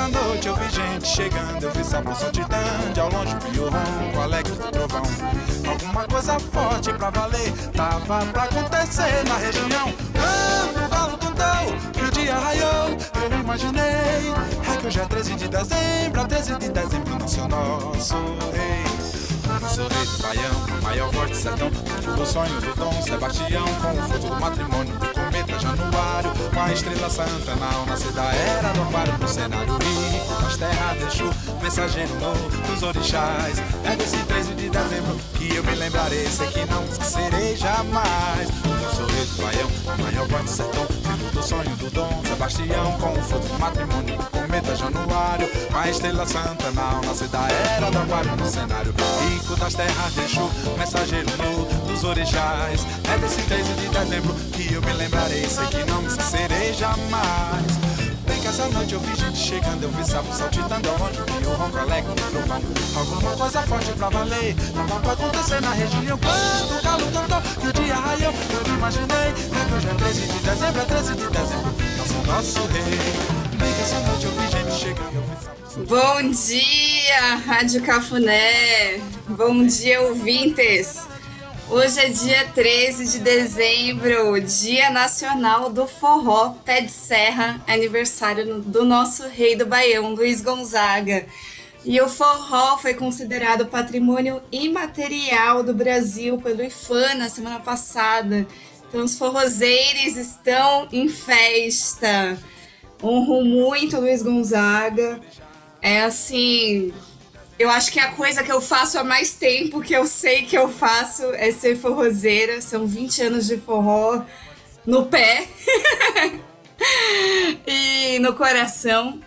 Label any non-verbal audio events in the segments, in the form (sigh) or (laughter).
essa noite eu vi gente chegando, eu vi sapo saltitando, ao longe vi o ronco alegre do trovão. Alguma coisa forte pra valer, tava pra acontecer na região. Quando o galo cantou, que o dia raiou, eu imaginei. É que hoje é 13 de dezembro, é 13 de dezembro nasceu nosso rei. Sou rei do Baião, maior do sertão O sonho do Dom Sebastião Com o fruto do matrimônio Januário Com a estrela santa na nascer da era do aquário No cenário rico das terras deixou Mensageiro novo dos orixás. É desse 13 de dezembro que eu me lembrarei Sei que não esquecerei jamais. Sou rei do Baião, maior voz do sertão Filho do sonho do Dom Sebastião Com o fruto do matrimônio cometa Januário. Com a estrela santa na nascer da era do aquário No cenário rico das terras de Exu, mensageiro nu dos orixás. É desse 13 de dezembro que eu me lembrarei, sei que não me esquecerei jamais. Bem que essa noite eu vi gente chegando, eu vi sapo saltitando aonde vi o ronco alegre do trovão. Alguma coisa forte pra valer, tava pra acontecer na região. Quando o galo cantou e o dia raiou, eu imaginei. É que hoje é 13 de dezembro, é 13 de dezembro, nosso nosso rei. Que Bom dia, Rádio Cafuné. Bom dia, ouvintes. Hoje é dia 13 de dezembro, Dia Nacional do Forró Pé de Serra, aniversário do nosso rei do Baião, Luiz Gonzaga. E o forró foi considerado patrimônio imaterial do Brasil pelo IFAM na semana passada. Então os forrozeiros estão em festa. Honro muito Luiz Gonzaga. É assim, eu acho que a coisa que eu faço há mais tempo que eu sei que eu faço é ser forrozeira. São 20 anos de forró no pé (laughs) e no coração.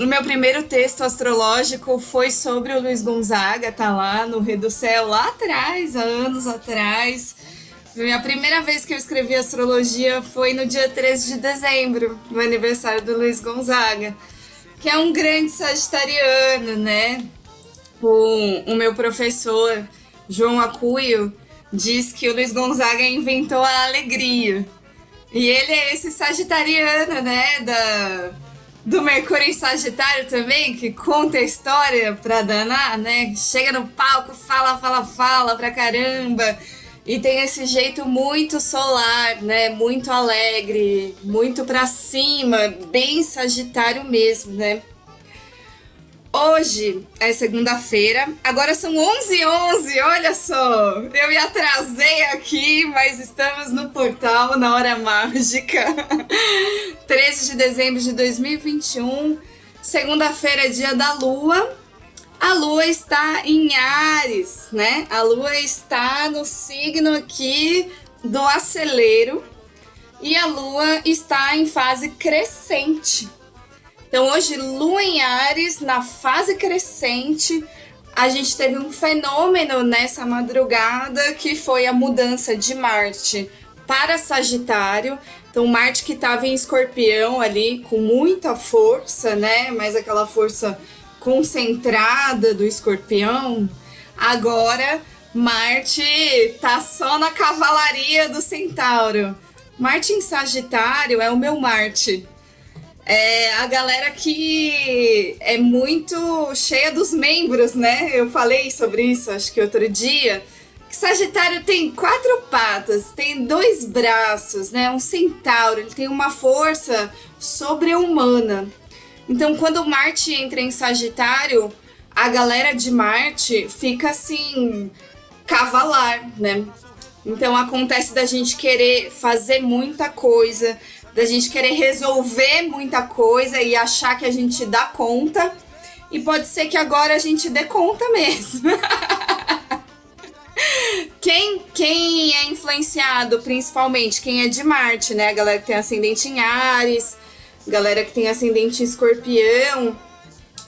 O meu primeiro texto astrológico foi sobre o Luiz Gonzaga, tá lá no Rei do Céu, lá atrás, há anos atrás. Minha primeira vez que eu escrevi astrologia foi no dia 13 de dezembro, no aniversário do Luiz Gonzaga que é um grande sagitariano, né? O, o meu professor, João Acuio, diz que o Luiz Gonzaga inventou a alegria. E ele é esse sagitariano, né? Da, do Mercúrio em Sagitário também, que conta a história pra danar, né? Chega no palco, fala, fala, fala pra caramba. E tem esse jeito muito solar, né? Muito alegre, muito pra cima, bem sagitário mesmo, né? Hoje é segunda-feira, agora são 11 h 11 olha só! Eu me atrasei aqui, mas estamos no portal na hora mágica. (laughs) 13 de dezembro de 2021, segunda-feira, dia da lua. A lua está em Ares, né? A lua está no signo aqui do acelero e a lua está em fase crescente. Então, hoje, lua em Ares, na fase crescente, a gente teve um fenômeno nessa madrugada que foi a mudança de Marte para Sagitário. Então, Marte que estava em Escorpião ali com muita força, né? Mas aquela força concentrada do escorpião, agora Marte tá só na cavalaria do centauro. Marte em Sagitário é o meu Marte. É a galera que é muito cheia dos membros, né? Eu falei sobre isso, acho que outro dia. Que Sagitário tem quatro patas, tem dois braços, né? Um centauro, ele tem uma força sobre-humana. Então, quando Marte entra em Sagitário, a galera de Marte fica assim, cavalar, né? Então acontece da gente querer fazer muita coisa, da gente querer resolver muita coisa e achar que a gente dá conta. E pode ser que agora a gente dê conta mesmo. (laughs) quem, quem é influenciado, principalmente, quem é de Marte, né? Galera que tem ascendente em Ares, galera que tem ascendente escorpião,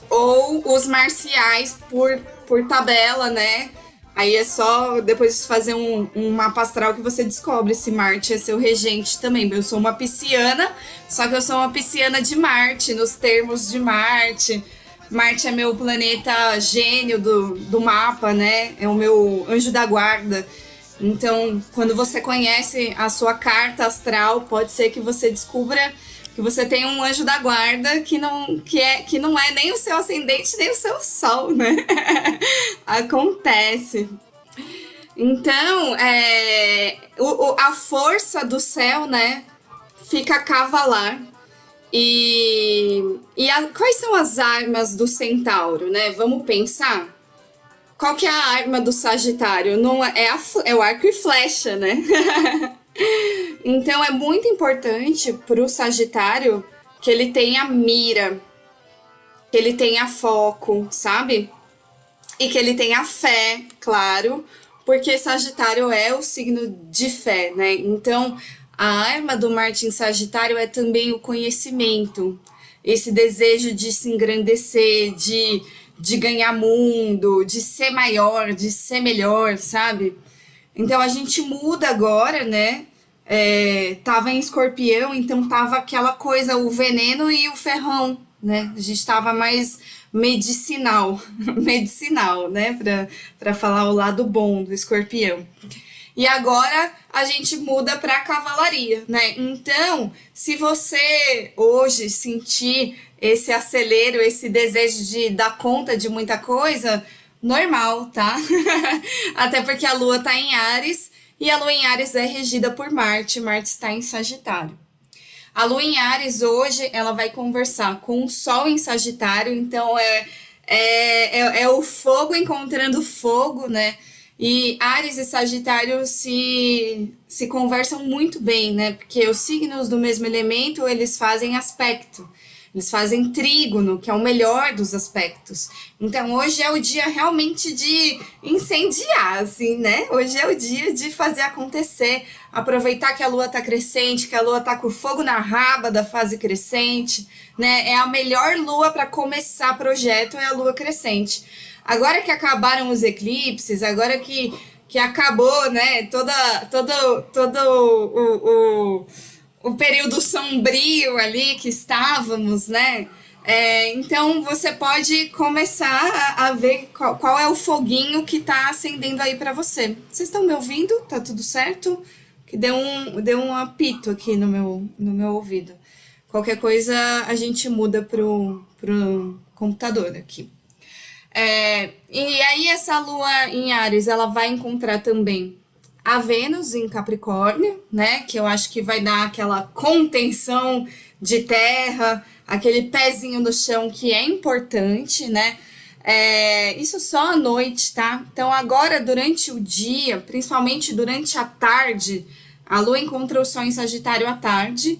ou os marciais por, por tabela, né? Aí é só depois fazer um, um mapa astral que você descobre se Marte é seu regente também. Eu sou uma pisciana, só que eu sou uma pisciana de Marte, nos termos de Marte. Marte é meu planeta gênio do, do mapa, né? É o meu anjo da guarda. Então, quando você conhece a sua carta astral, pode ser que você descubra que você tem um anjo da guarda que não, que é, que não é nem o seu ascendente nem o seu sol, né? (laughs) Acontece. Então, é, o, o, a força do céu, né, fica cavalar. E, e a, quais são as armas do centauro, né? Vamos pensar? Qual que é a arma do Sagitário? Não é, é, a, é o arco e flecha, né? (laughs) então é muito importante para o Sagitário que ele tenha mira, que ele tenha foco, sabe? E que ele tenha fé, claro, porque Sagitário é o signo de fé, né? Então a arma do Martin Sagitário é também o conhecimento, esse desejo de se engrandecer, de de ganhar mundo, de ser maior, de ser melhor, sabe? Então a gente muda agora, né? É, tava em escorpião, então tava aquela coisa, o veneno e o ferrão, né? A gente tava mais medicinal, (laughs) medicinal, né? Para falar o lado bom do escorpião. E agora a gente muda para cavalaria, né? Então, se você hoje sentir esse acelero, esse desejo de dar conta de muita coisa, normal, tá? (laughs) Até porque a lua tá em Ares e a lua em Ares é regida por Marte, Marte está em Sagitário. A lua em Ares hoje, ela vai conversar com o Sol em Sagitário, então é, é, é, é o fogo encontrando fogo, né? E Ares e Sagitário se, se conversam muito bem, né? Porque os signos do mesmo elemento, eles fazem aspecto. Eles fazem trígono, que é o melhor dos aspectos. Então, hoje é o dia realmente de incendiar, assim, né? Hoje é o dia de fazer acontecer, aproveitar que a lua tá crescente, que a lua tá com fogo na raba da fase crescente, né? É a melhor lua para começar projeto, é a lua crescente. Agora que acabaram os eclipses, agora que, que acabou, né, toda, todo, todo o, o o período sombrio ali que estávamos, né? É, então você pode começar a, a ver qual, qual, é o foguinho que está acendendo aí para você. Vocês estão me ouvindo? Tá tudo certo? Que deu um, deu um apito aqui no meu, no meu ouvido. Qualquer coisa a gente muda pro, pro computador aqui. É, e aí essa lua em Ares, ela vai encontrar também a Vênus em Capricórnio, né? Que eu acho que vai dar aquela contenção de terra, aquele pezinho no chão que é importante, né? É, isso só à noite, tá? Então, agora, durante o dia, principalmente durante a tarde, a Lua encontra o Sol em Sagitário à tarde.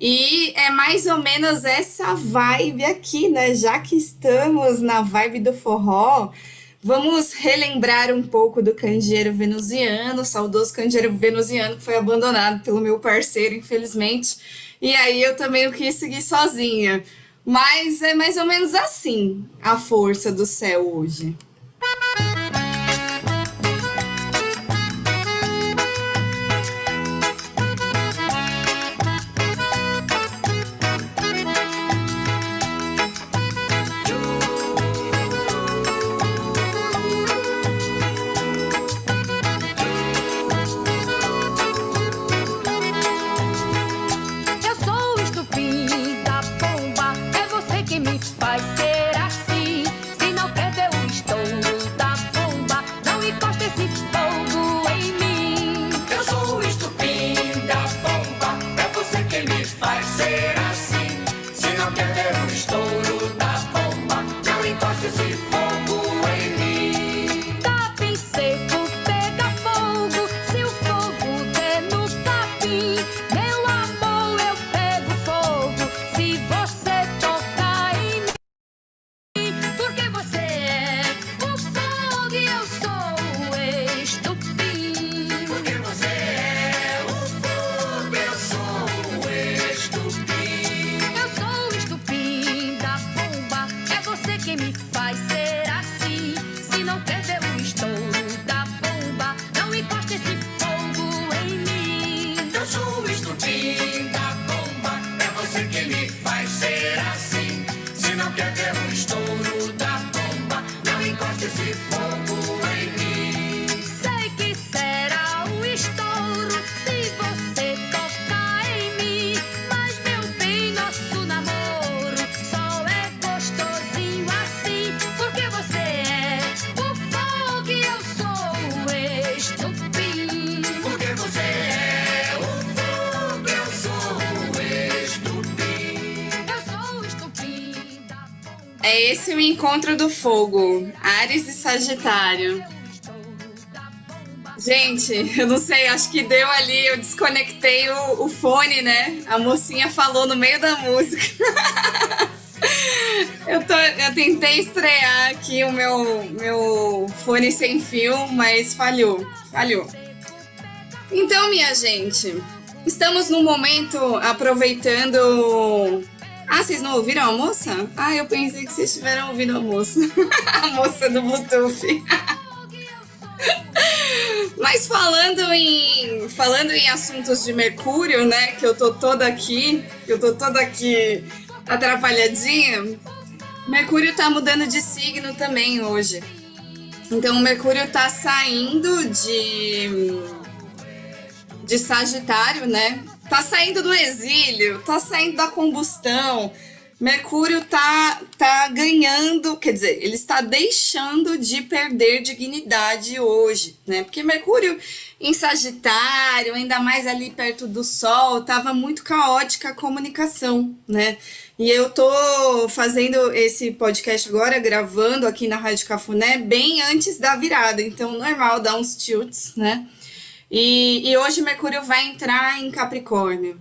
E é mais ou menos essa vibe aqui, né? Já que estamos na vibe do forró, Vamos relembrar um pouco do candeeiro venusiano, saudoso candeeiro venusiano que foi abandonado pelo meu parceiro, infelizmente. E aí eu também não quis seguir sozinha. Mas é mais ou menos assim a força do céu hoje. Encontro do fogo, Ares e Sagitário. Gente, eu não sei, acho que deu ali, eu desconectei o, o fone, né? A mocinha falou no meio da música. (laughs) eu, tô, eu tentei estrear aqui o meu, meu fone sem fio, mas falhou, falhou. Então, minha gente, estamos no momento aproveitando. Ah, vocês não ouviram a moça? Ah, eu pensei que vocês tiveram ouvido a moça. (laughs) a moça do Bluetooth. (laughs) Mas falando em falando em assuntos de Mercúrio, né, que eu tô toda aqui, que eu tô toda aqui atrapalhadinha. Mercúrio tá mudando de signo também hoje. Então o Mercúrio tá saindo de de Sagitário, né? Tá saindo do exílio, tá saindo da combustão. Mercúrio tá, tá ganhando, quer dizer, ele está deixando de perder dignidade hoje, né? Porque Mercúrio em Sagitário, ainda mais ali perto do Sol, tava muito caótica a comunicação, né? E eu tô fazendo esse podcast agora, gravando aqui na Rádio Cafuné, bem antes da virada, então normal dar uns tilts, né? E, e hoje Mercúrio vai entrar em Capricórnio.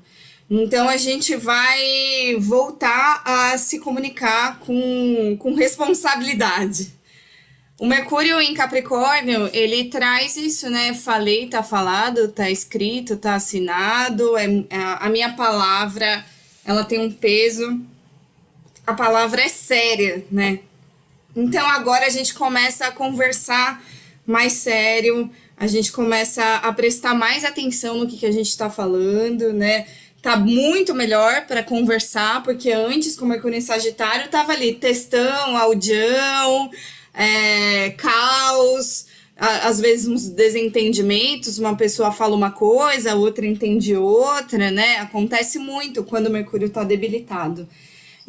Então a gente vai voltar a se comunicar com, com responsabilidade. O Mercúrio em Capricórnio, ele traz isso, né? Falei, tá falado, tá escrito, tá assinado. É, a a minha palavra, ela tem um peso. A palavra é séria, né? Então agora a gente começa a conversar mais sério, a gente começa a prestar mais atenção no que, que a gente está falando, né? Tá muito melhor para conversar, porque antes, com o Mercúrio em Sagitário, tava ali textão, audião, é, caos, às vezes uns desentendimentos, uma pessoa fala uma coisa, a outra entende outra, né? Acontece muito quando o Mercúrio tá debilitado.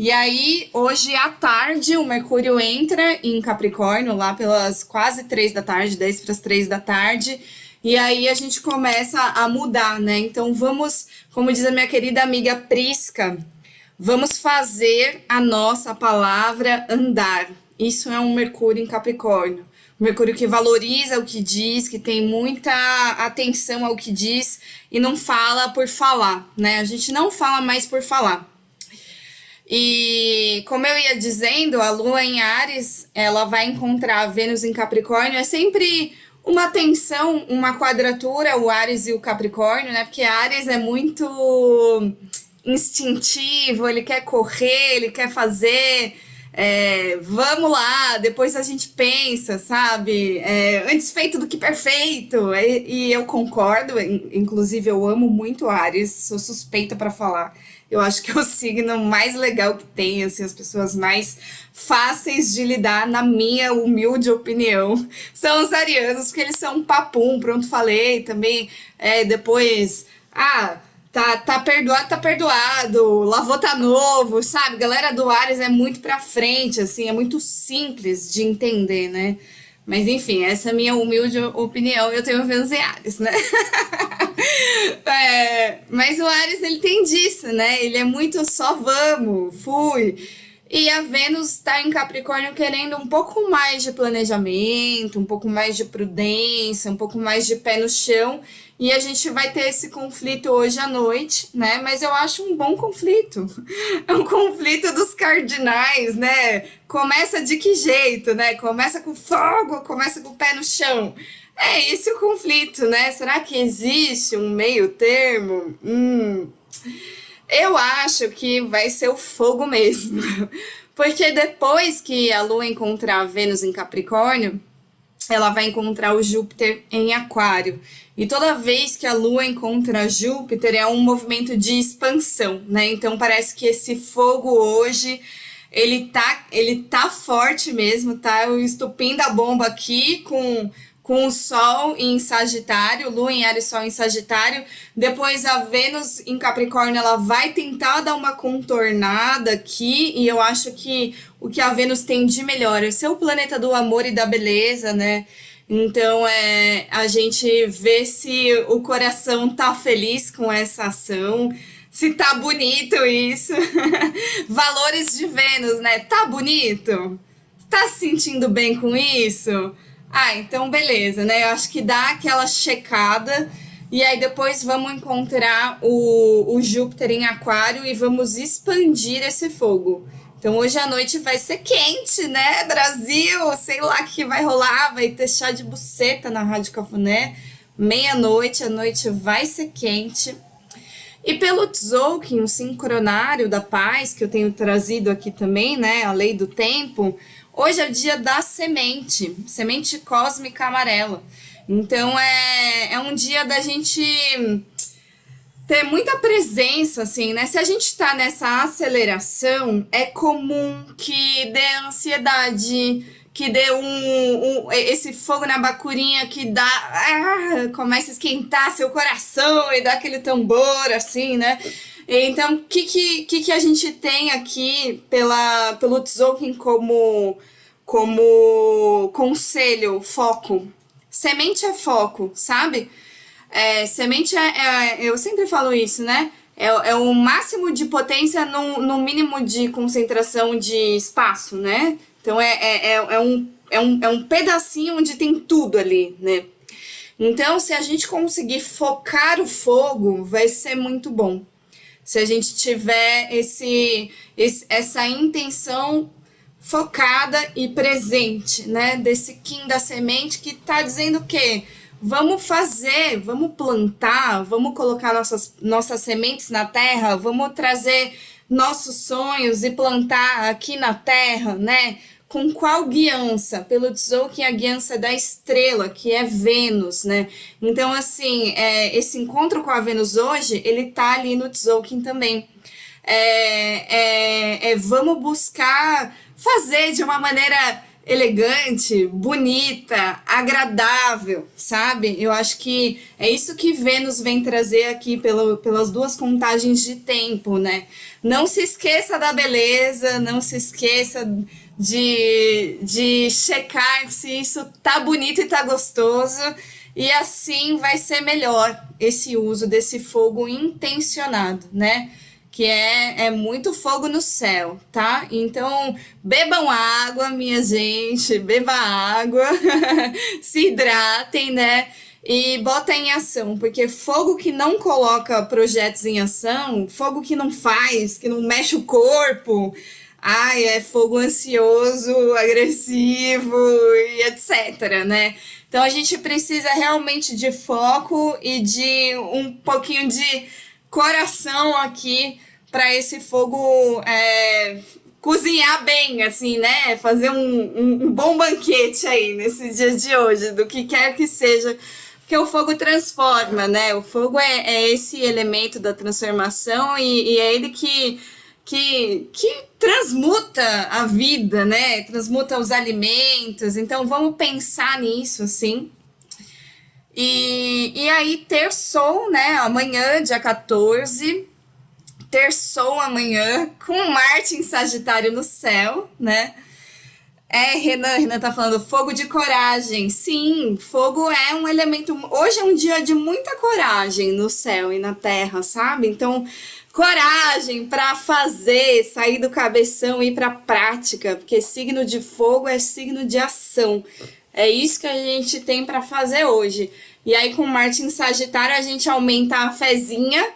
E aí, hoje à tarde, o Mercúrio entra em Capricórnio, lá pelas quase três da tarde, 10 para as três da tarde. E aí a gente começa a mudar, né? Então vamos, como diz a minha querida amiga Prisca, vamos fazer a nossa palavra andar. Isso é um Mercúrio em Capricórnio. Mercúrio que valoriza o que diz, que tem muita atenção ao que diz e não fala por falar, né? A gente não fala mais por falar. E como eu ia dizendo, a Lua em Ares, ela vai encontrar a Vênus em Capricórnio, é sempre uma tensão, uma quadratura, o Ares e o Capricórnio, né? Porque Ares é muito instintivo, ele quer correr, ele quer fazer, é, vamos lá, depois a gente pensa, sabe? É, antes feito do que perfeito. E, e eu concordo, in- inclusive eu amo muito Ares, sou suspeita para falar. Eu acho que é o signo mais legal que tem, assim, as pessoas mais fáceis de lidar, na minha humilde opinião, são os arianos, porque eles são um papum, pronto, falei também. É, depois, ah, tá, tá perdoado, tá perdoado, lavou tá novo, sabe? Galera do Ares é muito pra frente, assim, é muito simples de entender, né? Mas enfim, essa é a minha humilde opinião. Eu tenho Vênus em Ares, né? (laughs) É, mas o Ares, ele tem disso, né? Ele é muito só vamos, fui. E a Vênus está em Capricórnio querendo um pouco mais de planejamento, um pouco mais de prudência, um pouco mais de pé no chão. E a gente vai ter esse conflito hoje à noite, né? Mas eu acho um bom conflito. (laughs) É um conflito dos cardinais, né? Começa de que jeito, né? Começa com fogo, começa com o pé no chão. É esse o conflito, né? Será que existe um meio termo? Hum. Eu acho que vai ser o fogo mesmo. (laughs) Porque depois que a Lua encontrar a Vênus em Capricórnio, ela vai encontrar o Júpiter em Aquário. E toda vez que a Lua encontra Júpiter é um movimento de expansão, né? Então parece que esse fogo hoje ele tá, ele tá forte mesmo, tá? O estupim da bomba aqui com com o Sol em Sagitário, Lua em Ares, Sol em Sagitário. Depois a Vênus em Capricórnio, ela vai tentar dar uma contornada aqui, e eu acho que o que a Vênus tem de melhor é ser o planeta do amor e da beleza, né? Então é a gente vê se o coração tá feliz com essa ação, se tá bonito isso. (laughs) Valores de Vênus, né? Tá bonito? Tá se sentindo bem com isso? Ah, então beleza, né? Eu acho que dá aquela checada e aí depois vamos encontrar o, o Júpiter em Aquário e vamos expandir esse fogo. Então hoje à noite vai ser quente, né, Brasil? Sei lá o que vai rolar, vai ter chá de buceta na Rádio Cafuné. Meia-noite, a noite vai ser quente. E pelo Tzolk'in, o sincronário da paz, que eu tenho trazido aqui também, né, a lei do tempo, Hoje é o dia da semente, semente cósmica amarela. Então é, é um dia da gente ter muita presença, assim, né? Se a gente tá nessa aceleração, é comum que dê ansiedade, que dê um, um esse fogo na bacurinha que dá. Ah, começa a esquentar seu coração e dá aquele tambor, assim, né? Então, o que, que, que, a gente tem aqui pela, pelo Tzolk'in como, como conselho, foco? Semente é foco, sabe? É, semente é, é, Eu sempre falo isso, né? É, é o máximo de potência no, no mínimo de concentração de espaço, né? Então, é, é, é, é, um, é, um, é um pedacinho onde tem tudo ali, né? Então, se a gente conseguir focar o fogo, vai ser muito bom se a gente tiver esse, esse, essa intenção focada e presente, né? Desse Kim da semente que está dizendo que vamos fazer, vamos plantar, vamos colocar nossas, nossas sementes na terra, vamos trazer nossos sonhos e plantar aqui na terra, né? com qual guiança? Pelo Tzolk'in, a guiança da estrela, que é Vênus, né? Então, assim, é, esse encontro com a Vênus hoje, ele tá ali no Tzolk'in também. É, é, é, vamos buscar fazer de uma maneira elegante, bonita, agradável, sabe? Eu acho que é isso que Vênus vem trazer aqui pelo, pelas duas contagens de tempo, né? Não se esqueça da beleza, não se esqueça de, de checar se isso tá bonito e tá gostoso. E assim vai ser melhor esse uso desse fogo intencionado, né? Que é, é muito fogo no céu, tá? Então, bebam água, minha gente, beba água, (laughs) se hidratem, né? E bota em ação, porque fogo que não coloca projetos em ação, fogo que não faz, que não mexe o corpo, ai, é fogo ansioso, agressivo e etc, né? Então a gente precisa realmente de foco e de um pouquinho de coração aqui para esse fogo é, cozinhar bem, assim, né? Fazer um, um, um, bom banquete aí nesse dia de hoje, do que quer que seja. Porque o fogo transforma, né? O fogo é, é esse elemento da transformação e, e é ele que que, que transmuta a vida, né? Transmuta os alimentos. Então vamos pensar nisso, assim. E, e aí, terçou, né? Amanhã, dia 14, terçou amanhã, com Marte em Sagitário no céu, né? É, Renan, Renan tá falando fogo de coragem. Sim, fogo é um elemento. Hoje é um dia de muita coragem no céu e na terra, sabe? Então, coragem para fazer, sair do cabeção e ir para prática, porque signo de fogo é signo de ação. É isso que a gente tem para fazer hoje. E aí com Marte em Sagitário a gente aumenta a fezinha,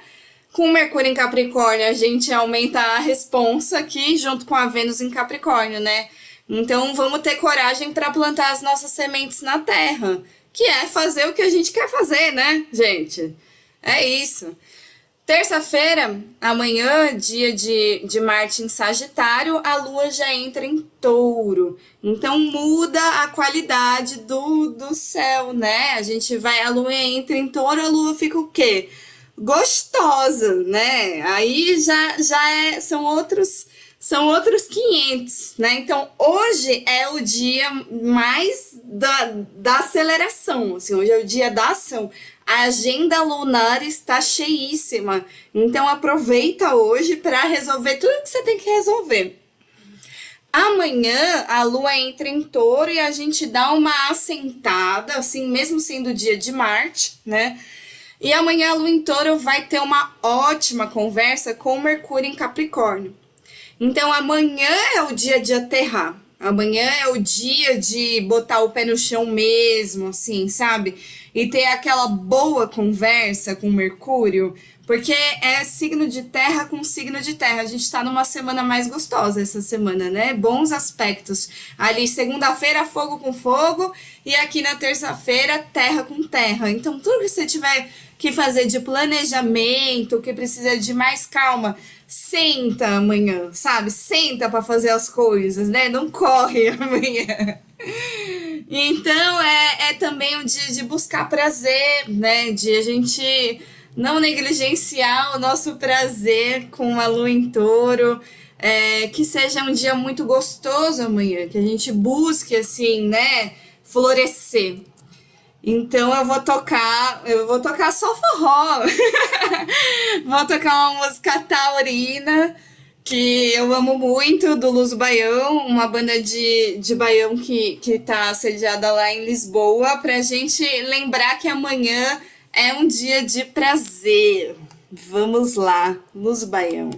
com Mercúrio em Capricórnio a gente aumenta a responsa aqui junto com a Vênus em Capricórnio, né? Então vamos ter coragem para plantar as nossas sementes na terra, que é fazer o que a gente quer fazer, né, gente? É isso. Terça-feira, amanhã, dia de, de Marte em Sagitário, a Lua já entra em touro. Então muda a qualidade do, do céu, né? A gente vai, a Lua entra em touro, a Lua fica o quê? Gostosa, né? Aí já, já é, são outros são outros 500, né? Então, hoje é o dia mais da, da aceleração, assim, hoje é o dia da ação. A agenda lunar está cheíssima, então aproveita hoje para resolver tudo que você tem que resolver. Amanhã a lua entra em touro e a gente dá uma assentada, assim, mesmo sendo dia de Marte, né? E amanhã a lua em touro vai ter uma ótima conversa com Mercúrio em Capricórnio. Então amanhã é o dia de aterrar. Amanhã é o dia de botar o pé no chão mesmo, assim, sabe? E ter aquela boa conversa com Mercúrio, porque é signo de terra com signo de terra. A gente tá numa semana mais gostosa essa semana, né? Bons aspectos. Ali, segunda-feira, fogo com fogo, e aqui na terça-feira, terra com terra. Então, tudo que você tiver que fazer de planejamento, que precisa de mais calma, senta amanhã, sabe? Senta para fazer as coisas, né? Não corre (laughs) amanhã. Então é, é também um dia de buscar prazer, né? De a gente não negligenciar o nosso prazer com a lua em touro. É, que seja um dia muito gostoso amanhã, que a gente busque assim, né? Florescer. Então eu vou tocar, eu vou tocar só forró. (laughs) vou tocar uma música taurina que eu amo muito, do Luz Baião, uma banda de, de baião que, que tá sediada lá em Lisboa, pra gente lembrar que amanhã é um dia de prazer. Vamos lá, Luz Baião.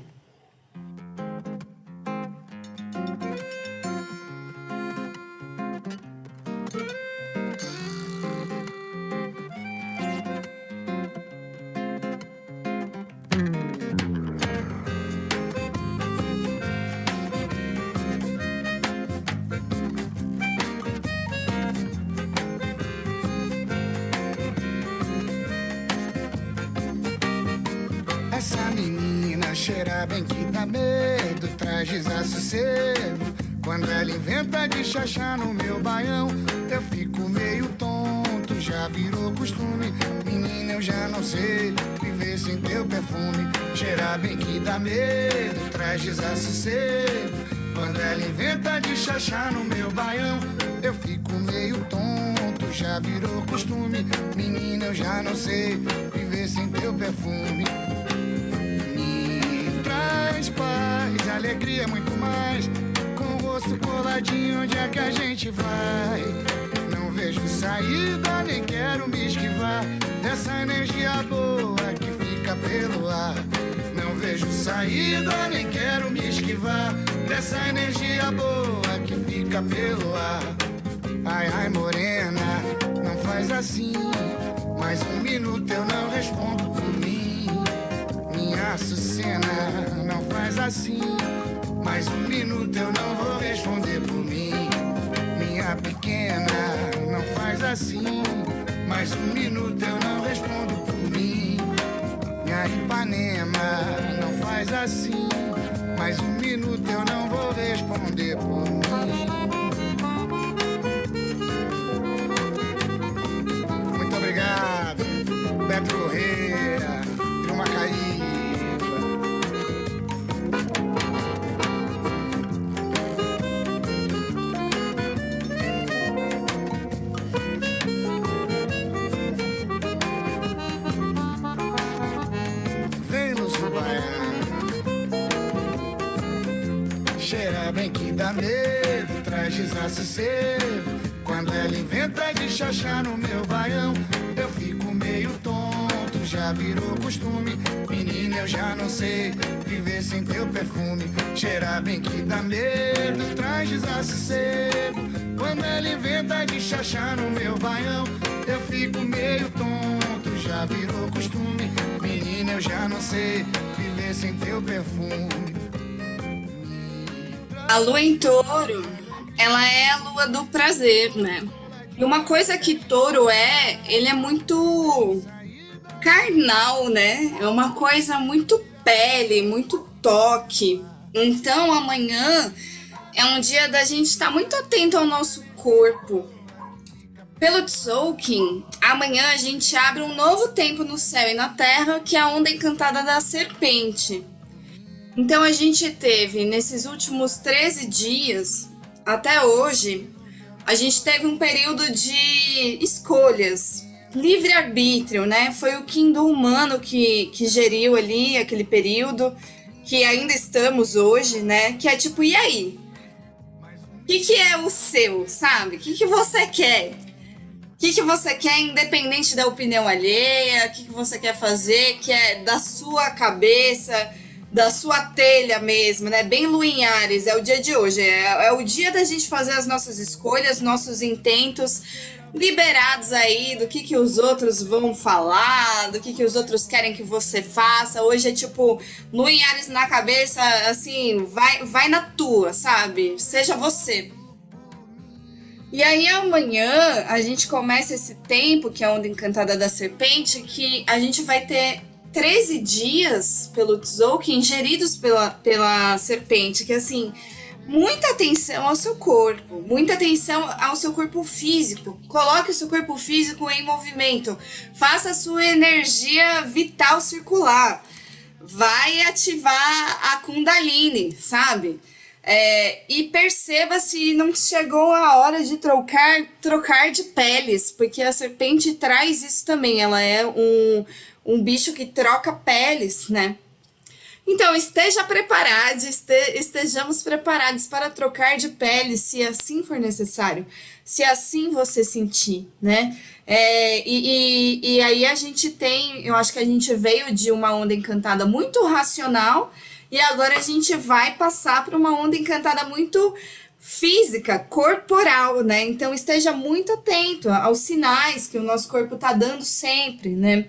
Desassossego. Quando ela inventa de chachar no meu baião, eu fico meio tonto, já virou costume. Menina, eu já não sei viver sem teu perfume. Cheirar bem que dá medo, traz desassossego. Quando ela inventa de chachar no meu baião, eu fico meio tonto, já virou costume. Menina, eu já não sei viver sem teu perfume me traz paz, alegria muito mais. Com o rosto coladinho, onde é que a gente vai? Não vejo saída, nem quero me esquivar dessa energia boa que fica pelo ar. Não vejo saída, nem quero me esquivar dessa energia boa que fica pelo ar. Ai, ai, morena, não faz assim. Mais um minuto eu não respondo por mim. Açucena, não faz assim. Mais um minuto eu não vou responder por mim. Minha pequena, não faz assim. Mais um minuto eu não respondo por mim. Minha Ipanema, não faz assim. Mais um minuto eu não vou responder por mim. Muito obrigado, Beto traz desassossego. Quando ela inventa de chachar no meu baião, eu fico meio tonto, já virou costume. Menina, eu já não sei viver sem teu perfume. Cheira bem que dá medo, traz desassossego. Quando ela inventa de chachar no meu baião, eu fico meio tonto, já virou costume. Menina, eu já não sei viver sem teu perfume. A lua em touro, ela é a lua do prazer, né? E uma coisa que touro é, ele é muito carnal, né? É uma coisa muito pele, muito toque. Então amanhã é um dia da gente estar muito atento ao nosso corpo. Pelo Tzolk'in, amanhã a gente abre um novo tempo no céu e na terra, que é a onda encantada da serpente. Então a gente teve nesses últimos 13 dias, até hoje, a gente teve um período de escolhas, livre-arbítrio, né? Foi o Kim do humano que, que geriu ali aquele período, que ainda estamos hoje, né? Que é tipo, e aí? O que, que é o seu, sabe? O que, que você quer? O que, que você quer, independente da opinião alheia? O que, que você quer fazer, que é da sua cabeça, da sua telha mesmo, né? Bem Luinhares, é o dia de hoje. É, é o dia da gente fazer as nossas escolhas, nossos intentos liberados aí do que, que os outros vão falar, do que, que os outros querem que você faça. Hoje é tipo, Luinhares na cabeça, assim, vai, vai na tua, sabe? Seja você. E aí amanhã a gente começa esse tempo, que é a onda encantada da serpente, que a gente vai ter 13 dias pelo Tzolk'in ingeridos pela, pela serpente, que assim, muita atenção ao seu corpo, muita atenção ao seu corpo físico. Coloque o seu corpo físico em movimento, faça a sua energia vital circular. Vai ativar a Kundalini, sabe? É, e perceba se não chegou a hora de trocar, trocar de peles, porque a serpente traz isso também. Ela é um, um bicho que troca peles, né? Então, esteja preparado, este, estejamos preparados para trocar de pele, se assim for necessário, se assim você sentir, né? É, e, e, e aí a gente tem, eu acho que a gente veio de uma onda encantada muito racional, e agora a gente vai passar para uma onda encantada muito física, corporal, né? Então esteja muito atento aos sinais que o nosso corpo está dando sempre, né?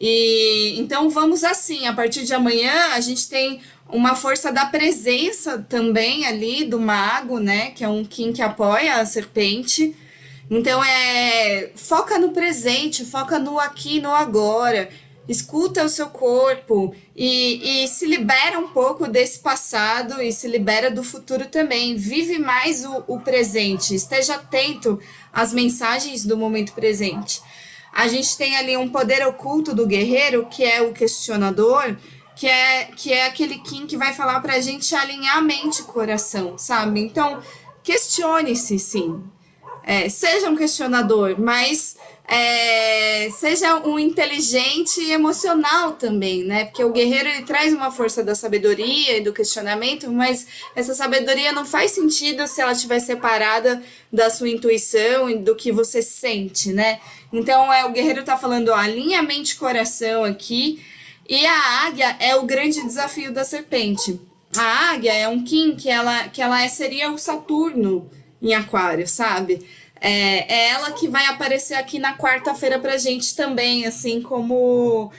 E então vamos assim, a partir de amanhã a gente tem uma força da presença também ali do mago, né? Que é um Kim que apoia a serpente. Então é foca no presente, foca no aqui, no agora escuta o seu corpo e, e, se libera um pouco desse passado e se libera do futuro também. Vive mais o, o presente, esteja atento às mensagens do momento presente. A gente tem ali um poder oculto do guerreiro, que é o questionador, que é, que é aquele Kim que vai falar para a gente alinhar mente e coração, sabe? Então, questione-se sim. É, seja um questionador, mas é, seja um inteligente e emocional também, né? Porque o guerreiro ele traz uma força da sabedoria e do questionamento, mas essa sabedoria não faz sentido se ela estiver separada da sua intuição e do que você sente, né? Então é o guerreiro tá falando, ó, alinha mente coração aqui. E a águia é o grande desafio da serpente. A águia é um Kim que ela, que ela seria o Saturno em Aquário, sabe? É, é ela que vai aparecer aqui na quarta-feira pra gente também, assim como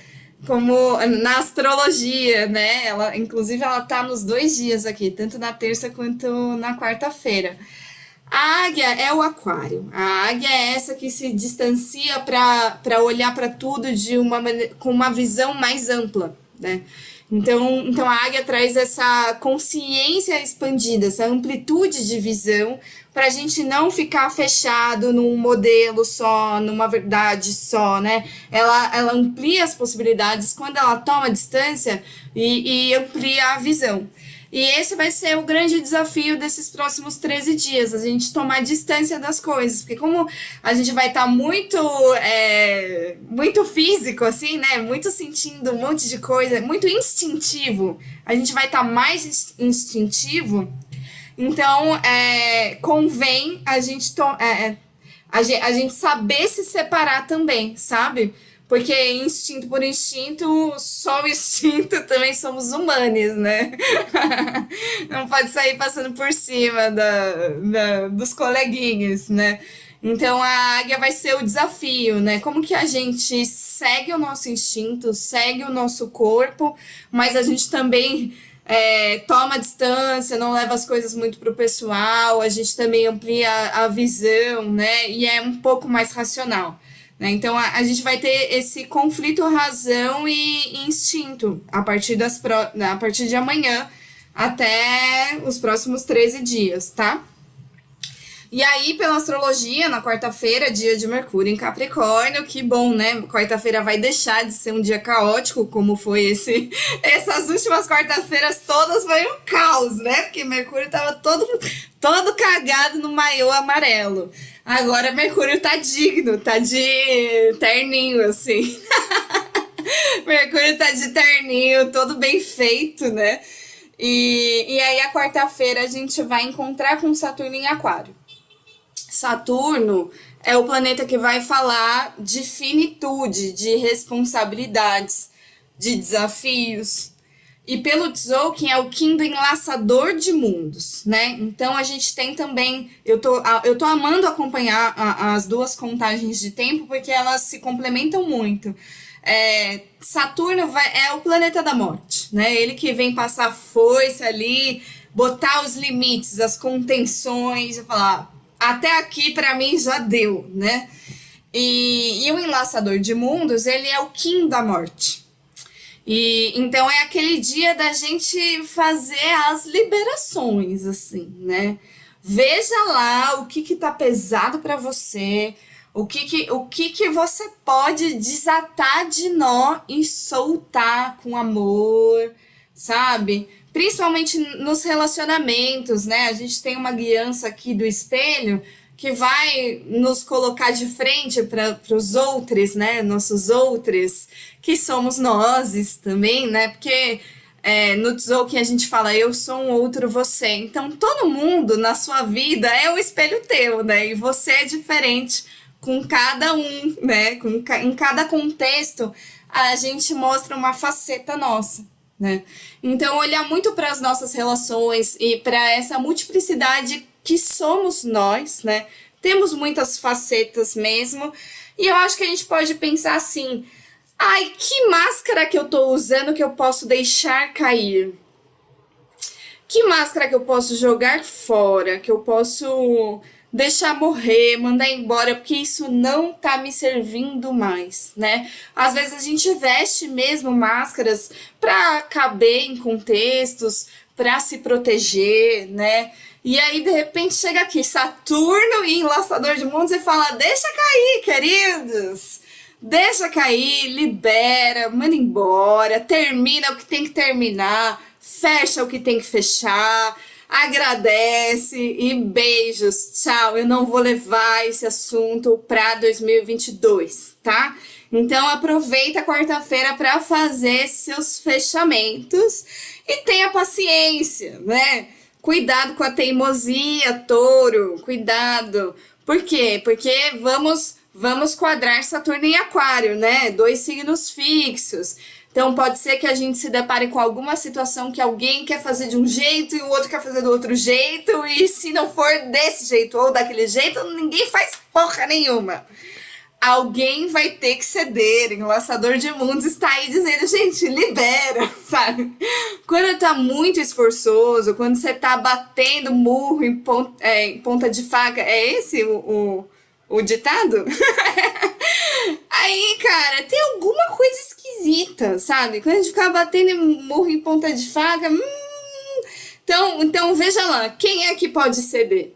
como na astrologia, né? Ela, inclusive, ela tá nos dois dias aqui, tanto na terça quanto na quarta-feira. A águia é o aquário. A águia é essa que se distancia para olhar para tudo de uma com uma visão mais ampla, né? Então, então a águia traz essa consciência expandida, essa amplitude de visão para a gente não ficar fechado num modelo só, numa verdade só, né? Ela, ela amplia as possibilidades quando ela toma distância e, e amplia a visão. E esse vai ser o grande desafio desses próximos 13 dias, a gente tomar distância das coisas, porque como a gente vai estar tá muito, é, muito físico, assim, né? Muito sentindo um monte de coisa, muito instintivo, a gente vai estar tá mais instintivo então, é, convém a gente, é, é, a gente, a gente saber se separar também, sabe? Porque instinto por instinto, só o (laughs) instinto também somos humanos, né? (laughs) Não pode sair passando por cima da, da, dos coleguinhas, né? Então a águia vai ser o desafio, né? Como que a gente segue o nosso instinto, segue o nosso corpo, mas a gente também é, toma distância, não leva as coisas muito para o pessoal, a gente também amplia a visão, né? E é um pouco mais racional. Né? Então a, a gente vai ter esse conflito razão e instinto a partir, das pro, a partir de amanhã até os próximos 13 dias, tá? E aí, pela astrologia, na quarta-feira, dia de Mercúrio em Capricórnio, que bom, né? Quarta-feira vai deixar de ser um dia caótico, como foi esse. (laughs) Essas últimas quarta-feiras todas foi um caos, né? Porque Mercúrio tava todo, todo cagado no maiô amarelo. Agora Mercúrio tá digno, tá de terninho, assim. (laughs) Mercúrio tá de terninho, todo bem feito, né? E, e aí, a quarta-feira, a gente vai encontrar com Saturno em Aquário. Saturno é o planeta que vai falar de finitude, de responsabilidades, de desafios. E pelo Tzolk'in é o do enlaçador de mundos, né? Então a gente tem também, eu tô, eu tô amando acompanhar a- as duas contagens de tempo porque elas se complementam muito. É, Saturno vai, é o planeta da morte, né? Ele que vem passar força ali, botar os limites, as contenções, e falar, até aqui pra mim já deu, né? E, e o enlaçador de mundos, ele é o Kim da morte. E então é aquele dia da gente fazer as liberações, assim, né? Veja lá o que que tá pesado para você, o que que, o que que você pode desatar de nó e soltar com amor, sabe? Principalmente nos relacionamentos, né? A gente tem uma guiança aqui do espelho que vai nos colocar de frente para os outros, né? Nossos outros, que somos nós também, né? Porque é, no Tzolk'in a gente fala, eu sou um outro você. Então, todo mundo na sua vida é o espelho teu, né? E você é diferente com cada um, né? Com, em cada contexto, a gente mostra uma faceta nossa, né? Então, olhar muito para as nossas relações e para essa multiplicidade que somos nós, né? Temos muitas facetas mesmo. E eu acho que a gente pode pensar assim: ai, que máscara que eu tô usando que eu posso deixar cair? Que máscara que eu posso jogar fora, que eu posso deixar morrer, mandar embora, porque isso não tá me servindo mais, né? Às vezes a gente veste mesmo máscaras para caber em contextos, para se proteger, né? E aí, de repente, chega aqui Saturno e Enlaçador de Mundos e fala: deixa cair, queridos! Deixa cair, libera, manda embora, termina o que tem que terminar, fecha o que tem que fechar, agradece e beijos. Tchau, eu não vou levar esse assunto para 2022, tá? Então aproveita quarta-feira para fazer seus fechamentos e tenha paciência, né? Cuidado com a teimosia, touro, cuidado. Por quê? Porque vamos vamos quadrar Saturno em Aquário, né? Dois signos fixos. Então pode ser que a gente se depare com alguma situação que alguém quer fazer de um jeito e o outro quer fazer do outro jeito, e se não for desse jeito ou daquele jeito, ninguém faz porra nenhuma. Alguém vai ter que ceder. Enlaçador de mundos está aí dizendo, gente, libera, (laughs) sabe? Quando tá muito esforçoso, quando você tá batendo murro em ponta, é, em ponta de faca, é esse o, o, o ditado? (laughs) Aí, cara, tem alguma coisa esquisita, sabe? Quando a gente fica batendo murro em ponta de faca, hum... então, então veja lá, quem é que pode ceder?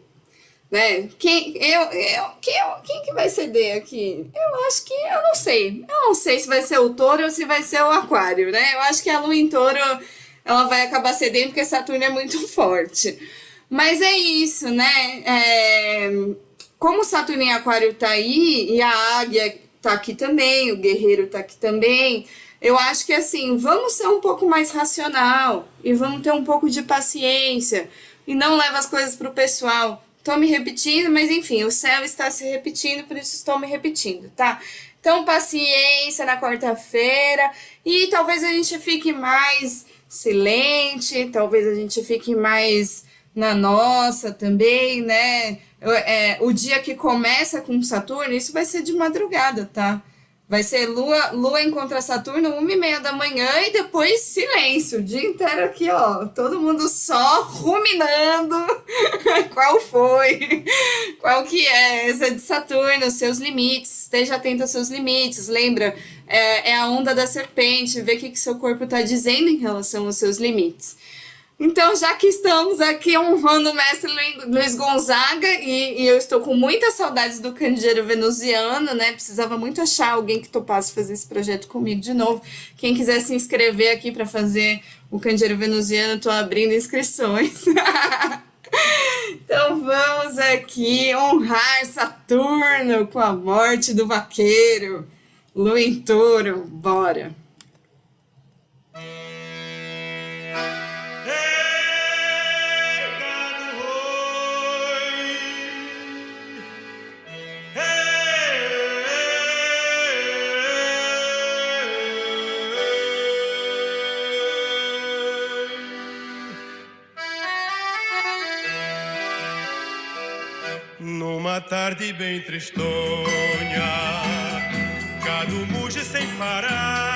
Né? Quem, eu, eu, quem, quem que vai ceder aqui? Eu acho que, eu não sei. Eu não sei se vai ser o touro ou se vai ser o aquário, né? Eu acho que a lua em touro, ela vai acabar cedendo porque Saturno é muito (laughs) forte. Mas é isso, né? É, como Saturno em aquário tá aí, e a águia tá aqui também, o guerreiro tá aqui também, eu acho que assim, vamos ser um pouco mais racional e vamos ter um pouco de paciência e não leva as coisas pro pessoal. Tô me repetindo, mas enfim, o céu está se repetindo, por isso estou me repetindo, tá? Então, paciência na quarta-feira e talvez a gente fique mais silente, talvez a gente fique mais na nossa também, né? É, o dia que começa com Saturno, isso vai ser de madrugada, tá? Vai ser Lua, Lua encontra Saturno, uma e meia da manhã e depois silêncio, o dia inteiro aqui, ó. Todo mundo só ruminando (laughs) Qual foi? Qual que é? Essa de Saturno, seus limites. Esteja atento aos seus limites. Lembra? É, é a onda da serpente. Vê o que, que seu corpo está dizendo em relação aos seus limites. Então, já que estamos aqui honrando o mestre Lu- Luiz Gonzaga, e, e eu estou com muitas saudades do candeeiro venusiano, né? Precisava muito achar alguém que topasse fazer esse projeto comigo de novo. Quem quiser se inscrever aqui para fazer o candeeiro venusiano, estou abrindo inscrições. (laughs) então, vamos aqui honrar Saturno com a morte do vaqueiro. Lua em touro, bora. Numa tarde bem tristonha, gado muge sem parar,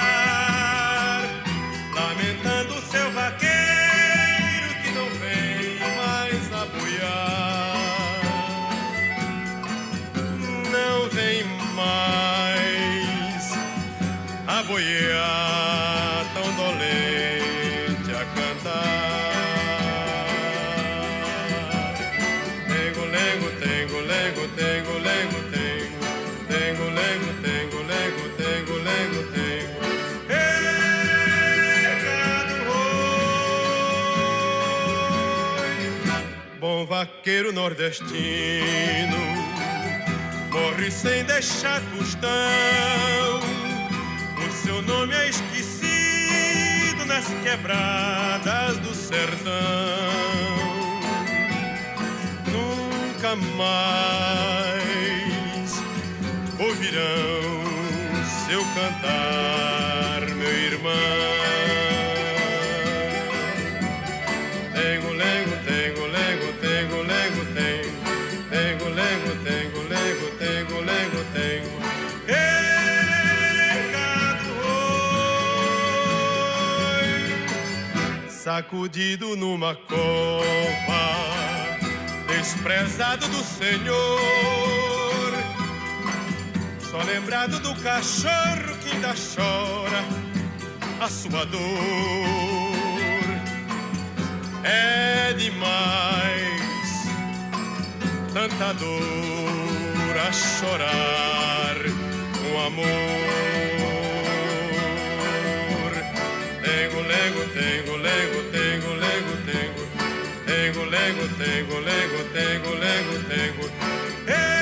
vaqueiro nordestino morre sem deixar tostão. O seu nome é esquecido nas quebradas do sertão nunca mais ouvirão seu cantar, meu irmão. Lengo, lengo, tengo. Sacudido numa cova desprezado do Senhor. Só lembrado do cachorro que ainda chora a sua dor. É demais tanta dor a chorar com amor. Tengo, lengo, tengo, lengo, tengo, lengo, tengo. Tengo, lengo, tengo, lengo, tengo, lengo, tengo. Recado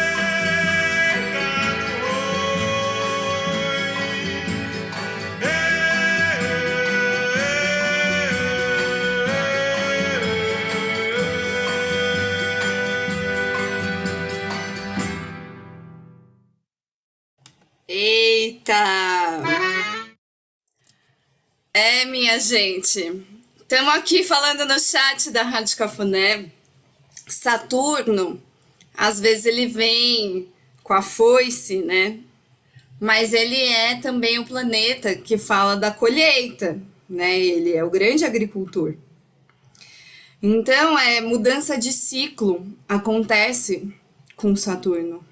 É, minha gente. Estamos aqui falando no chat da Rádio Cafuné. Saturno, às vezes ele vem com a foice, né? Mas ele é também o planeta que fala da colheita, né? Ele é o grande agricultor. Então, é mudança de ciclo acontece com Saturno.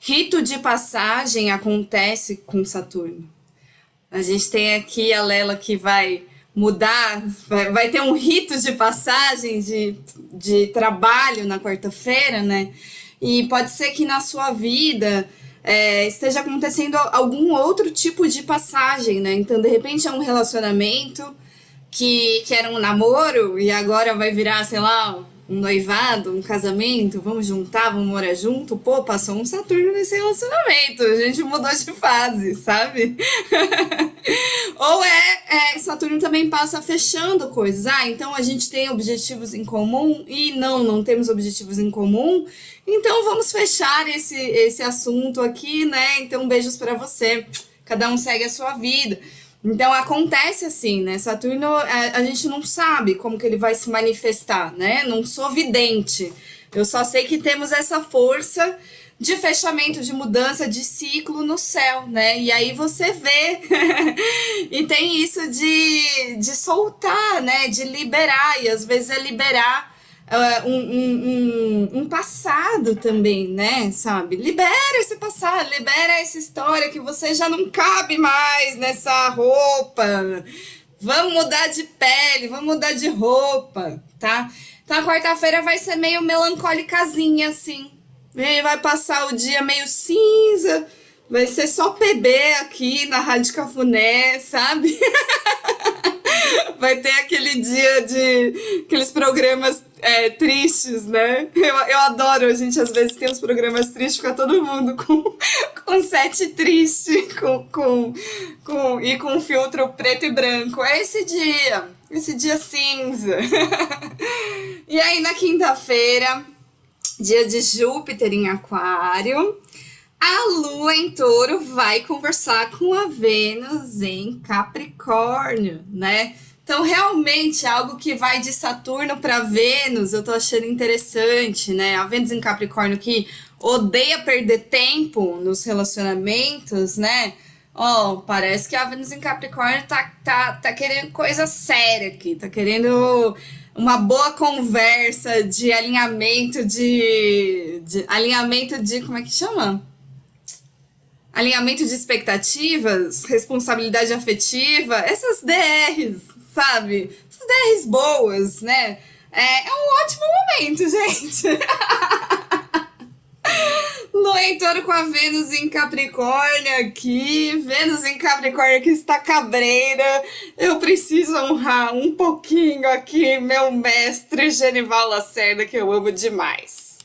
Rito de passagem acontece com Saturno. A gente tem aqui a Lela que vai mudar, vai, vai ter um rito de passagem de, de trabalho na quarta-feira, né? E pode ser que na sua vida é, esteja acontecendo algum outro tipo de passagem, né? Então, de repente, é um relacionamento que, que era um namoro e agora vai virar, sei lá, um noivado, um casamento, vamos juntar, vamos morar junto. Pô, passou um Saturno nesse relacionamento, a gente mudou de fase, sabe? (laughs) Ou é, é, Saturno também passa fechando coisas. Ah, então a gente tem objetivos em comum e não, não temos objetivos em comum. Então vamos fechar esse, esse assunto aqui, né? Então beijos para você. Cada um segue a sua vida. Então acontece assim, né? Saturno, a, a gente não sabe como que ele vai se manifestar, né? Não sou vidente. Eu só sei que temos essa força de fechamento, de mudança de ciclo no céu, né? E aí você vê. (laughs) e tem isso de, de soltar, né? De liberar. E às vezes é liberar ah, um, um, um, passado também, né? Sabe? Libera esse passado, libera essa história que você já não cabe mais nessa roupa. Vamos mudar de pele, vamos mudar de roupa, tá? Então a quarta-feira vai ser meio melancólicazinha, assim. Vai passar o dia meio cinza, vai ser só PB aqui na Rádio Cafuné, sabe? (laughs) vai ter aquele dia de aqueles programas é, tristes, né? Eu, eu adoro, a gente às vezes tem uns programas tristes, fica todo mundo com, (laughs) com set triste com, com, com, e com filtro preto e branco. É esse dia, esse dia cinza. (laughs) e aí na quinta-feira, dia de Júpiter em Aquário. A Lua em Touro vai conversar com a Vênus em Capricórnio, né? Então, realmente, algo que vai de Saturno para Vênus, eu tô achando interessante, né? A Vênus em Capricórnio que odeia perder tempo nos relacionamentos, né? Ó, parece que a Vênus em Capricórnio tá, tá, tá querendo coisa séria aqui, tá querendo uma boa conversa de alinhamento de, de alinhamento de como é que chama? Alinhamento de expectativas, responsabilidade afetiva, essas DRs, sabe? Essas DRs boas, né? É, é um ótimo momento, (laughs) gente. Lua com a Vênus em Capricórnio aqui. Vênus em Capricórnio que está cabreira. Eu preciso honrar um pouquinho aqui meu mestre Genival Lacerda, que eu amo demais.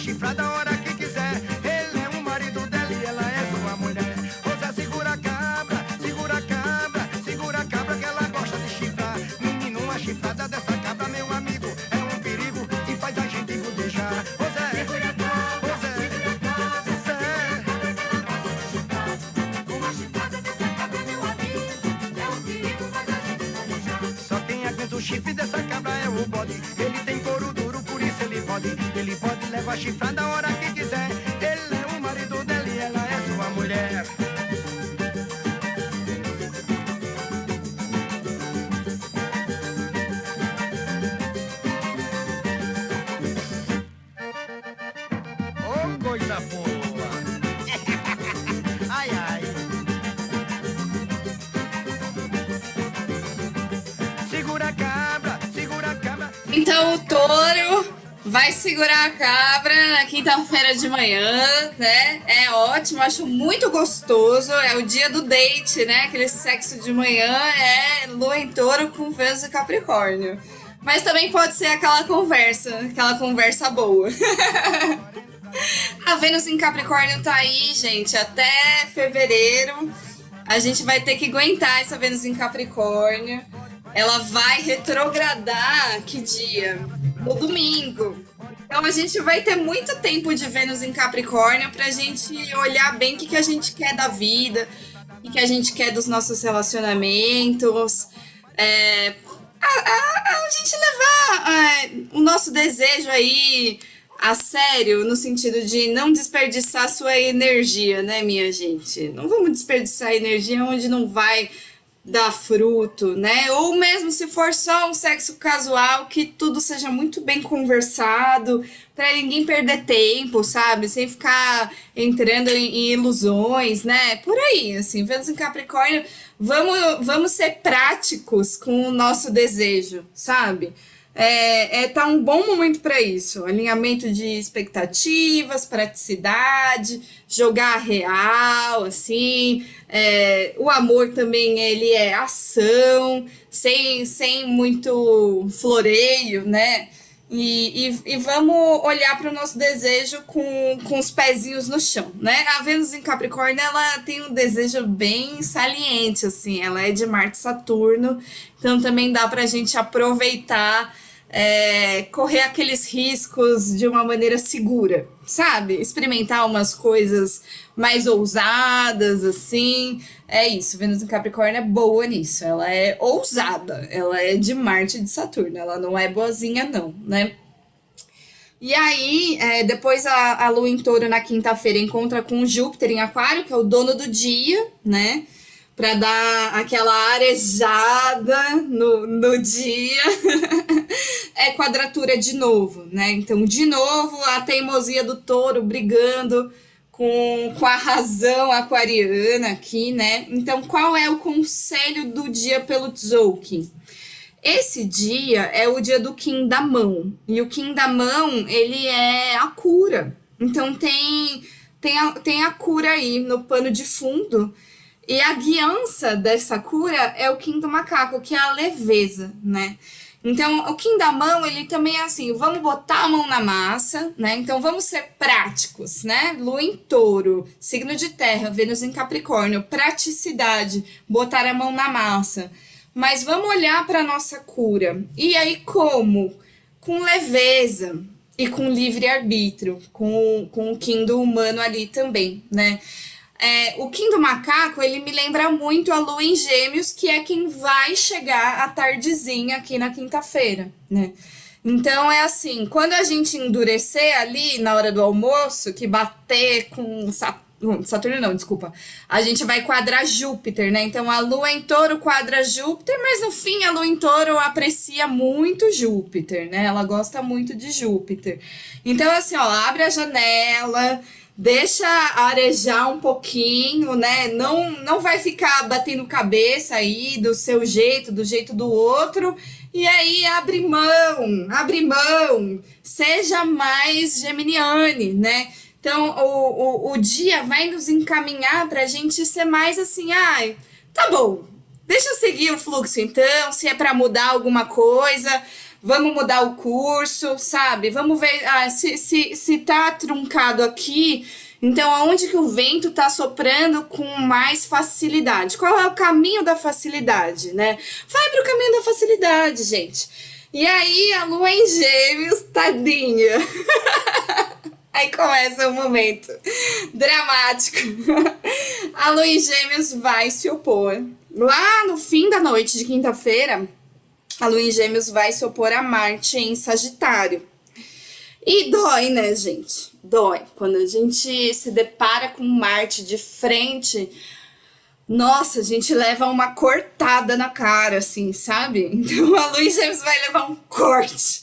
Pode levar coisa boa! (laughs) ai, ai. Segura a cabra, segura a cabra. Então o touro vai segurar a cabra na quinta-feira de manhã, né? É ótimo, acho muito gostoso. É o dia do date, né? Aquele sexo de manhã é lua em touro com Vênus e Capricórnio. Mas também pode ser aquela conversa, aquela conversa boa. (laughs) A Vênus em Capricórnio tá aí, gente, até fevereiro. A gente vai ter que aguentar essa Vênus em Capricórnio. Ela vai retrogradar que dia? No domingo. Então a gente vai ter muito tempo de Vênus em Capricórnio pra gente olhar bem o que, que a gente quer da vida, o que, que a gente quer dos nossos relacionamentos. É, a, a- a gente levar é, o nosso desejo aí a sério, no sentido de não desperdiçar sua energia, né, minha gente? Não vamos desperdiçar energia onde não vai dar fruto, né? Ou mesmo se for só um sexo casual, que tudo seja muito bem conversado, para ninguém perder tempo, sabe? Sem ficar entrando em, em ilusões, né? Por aí, assim, Vênus em Capricórnio, vamos, vamos ser práticos com o nosso desejo, sabe? É, é, tá um bom momento para isso. Alinhamento de expectativas, praticidade, jogar real, assim. É, o amor também ele é ação, sem, sem muito floreio, né? E, e, e vamos olhar para o nosso desejo com, com os pezinhos no chão, né? A Vênus em Capricórnio, ela tem um desejo bem saliente, assim. Ela é de Marte e Saturno, então também dá para a gente aproveitar é, correr aqueles riscos de uma maneira segura, sabe? Experimentar umas coisas mais ousadas, assim. É isso, Vênus em Capricórnio é boa nisso. Ela é ousada, ela é de Marte e de Saturno, ela não é boazinha, não, né? E aí, é, depois a, a Lua em Touro na quinta-feira encontra com Júpiter em Aquário, que é o dono do dia, né? Para dar aquela arejada no, no dia. (laughs) é quadratura de novo, né? Então, de novo, a teimosia do touro brigando com, com a razão aquariana aqui, né? Então, qual é o conselho do dia pelo Tzolk'in? Esse dia é o dia do Kim da mão. E o Kim da mão, ele é a cura. Então, tem, tem, a, tem a cura aí no pano de fundo. E a guiança dessa cura é o Kim do macaco, que é a leveza, né? Então, o Kim da mão, ele também é assim, vamos botar a mão na massa, né? Então, vamos ser práticos, né? Lua em touro, signo de terra, Vênus em Capricórnio, praticidade, botar a mão na massa. Mas vamos olhar para a nossa cura. E aí, como? Com leveza e com livre-arbítrio, com, com o Kim do humano ali também, né? É, o Kim do Macaco, ele me lembra muito a Lua em Gêmeos, que é quem vai chegar à tardezinha aqui na quinta-feira, né? Então é assim, quando a gente endurecer ali na hora do almoço, que bater com Saturno, não, desculpa. A gente vai quadrar Júpiter, né? Então a Lua em Touro quadra Júpiter, mas no fim a Lua em Touro aprecia muito Júpiter, né? Ela gosta muito de Júpiter. Então assim, ó, abre a janela, deixa arejar um pouquinho, né? Não, não vai ficar batendo cabeça aí do seu jeito, do jeito do outro. E aí abre mão, abre mão, seja mais geminiane, né? Então o, o, o dia vai nos encaminhar para a gente ser mais assim, ai, tá bom, deixa eu seguir o fluxo então, se é para mudar alguma coisa, vamos mudar o curso, sabe? Vamos ver ah, se, se, se tá truncado aqui. Então, aonde que o vento tá soprando com mais facilidade? Qual é o caminho da facilidade, né? Vai para o caminho da facilidade, gente. E aí, a lua em gêmeos, tadinha. (laughs) aí começa o momento dramático. (laughs) a lua em gêmeos vai se opor. Lá no fim da noite de quinta-feira, a lua em gêmeos vai se opor a Marte em Sagitário. E dói, né, gente? Dói. Quando a gente se depara com Marte de frente, nossa, a gente leva uma cortada na cara, assim, sabe? (laughs) Então a em gêmeos vai levar um corte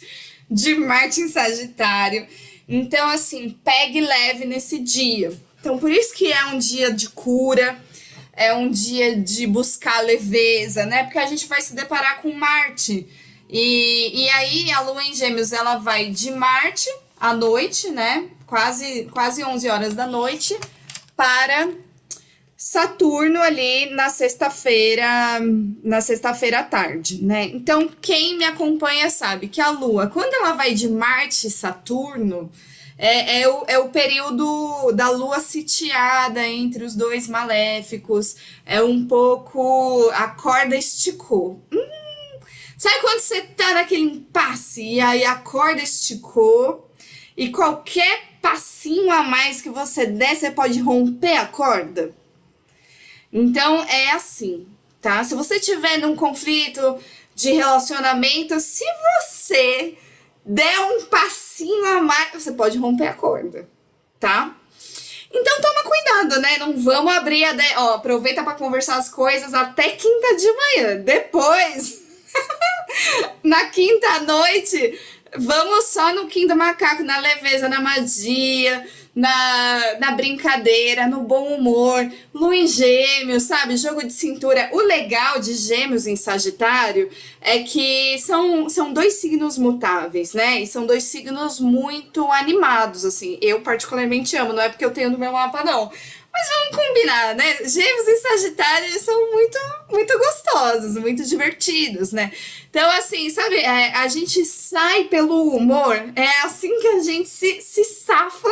de Marte em Sagitário. Então, assim, pegue leve nesse dia. Então, por isso que é um dia de cura, é um dia de buscar leveza, né? Porque a gente vai se deparar com Marte. E, e aí a Lua em Gêmeos ela vai de Marte à noite, né? Quase, quase 11 horas da noite, para Saturno ali na sexta-feira, na sexta-feira à tarde, né? Então, quem me acompanha sabe que a Lua, quando ela vai de Marte e Saturno, é, é, o, é o período da lua sitiada entre os dois maléficos. É um pouco. A corda esticou. Hum, sabe quando você tá naquele impasse e aí a corda esticou e qualquer passinho a mais que você der, você pode romper a corda? Então é assim, tá? Se você tiver num conflito de relacionamento, se você der um passinho a mais, você pode romper a corda, tá? Então toma cuidado, né? Não vamos abrir a. De... Ó, aproveita para conversar as coisas até quinta de manhã. Depois, (laughs) na quinta noite, vamos só no do Macaco, na leveza, na magia, na, na brincadeira, no bom humor, lua em gêmeos, sabe? Jogo de cintura. O legal de gêmeos em Sagitário é que são, são dois signos mutáveis, né? E são dois signos muito animados, assim. Eu particularmente amo, não é porque eu tenho no meu mapa, não. Mas vamos combinar, né? Gêmeos e Sagitário são muito, muito gostosos, muito divertidos, né? Então, assim, sabe, é, a gente sai pelo humor, é assim que a gente se, se safa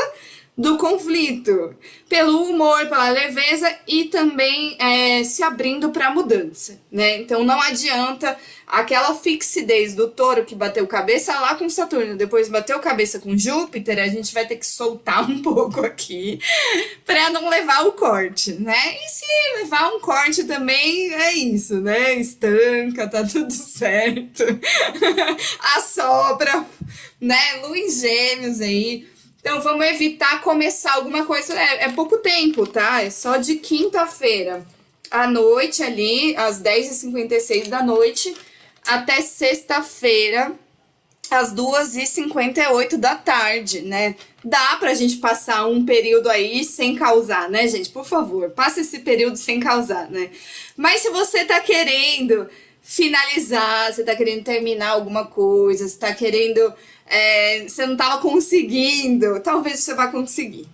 do conflito, pelo humor, pela leveza e também é, se abrindo para a mudança, né? Então não adianta aquela fixidez do touro que bateu cabeça lá com Saturno, depois bateu cabeça com Júpiter, a gente vai ter que soltar um (laughs) pouco aqui para não levar o corte, né? E se levar um corte também é isso, né? Estanca, tá tudo (laughs) certo. (laughs) Assopra, né? Lua gêmeos aí. Então vamos evitar começar alguma coisa. É, é pouco tempo, tá? É só de quinta-feira à noite ali, às 10h56 da noite, até sexta-feira, às 2h58 da tarde, né? Dá pra gente passar um período aí sem causar, né, gente? Por favor, passa esse período sem causar, né? Mas se você tá querendo finalizar, você tá querendo terminar alguma coisa, você tá querendo. É, você não tava conseguindo, talvez você vá conseguir.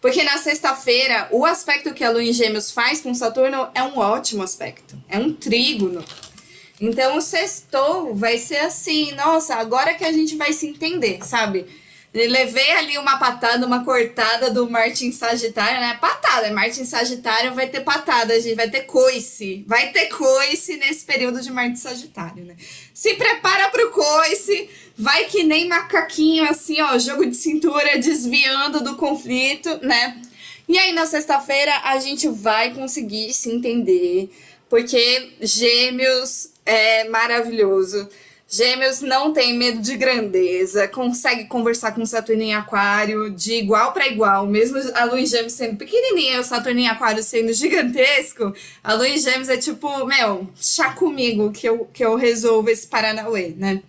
Porque na sexta-feira, o aspecto que a Lua em Gêmeos faz com Saturno é um ótimo aspecto. É um trígono. Então o sextou vai ser assim, nossa, agora que a gente vai se entender, sabe? Levei ali uma patada, uma cortada do Martin Sagitário, né? Patada, Martin Sagitário vai ter patada, gente vai ter coice. Vai ter coice nesse período de Martin Sagitário, né? Se prepara pro coice, vai que nem macaquinho assim, ó, jogo de cintura desviando do conflito, né? E aí na sexta-feira a gente vai conseguir se entender, porque Gêmeos é maravilhoso. Gêmeos não tem medo de grandeza, consegue conversar com Saturno em Aquário de igual para igual, mesmo a Lua em Gêmeos sendo pequenininha o Saturno em Aquário sendo gigantesco, a Lua em Gêmeos é tipo, meu, chá comigo que eu, que eu resolvo esse Paranauê, né?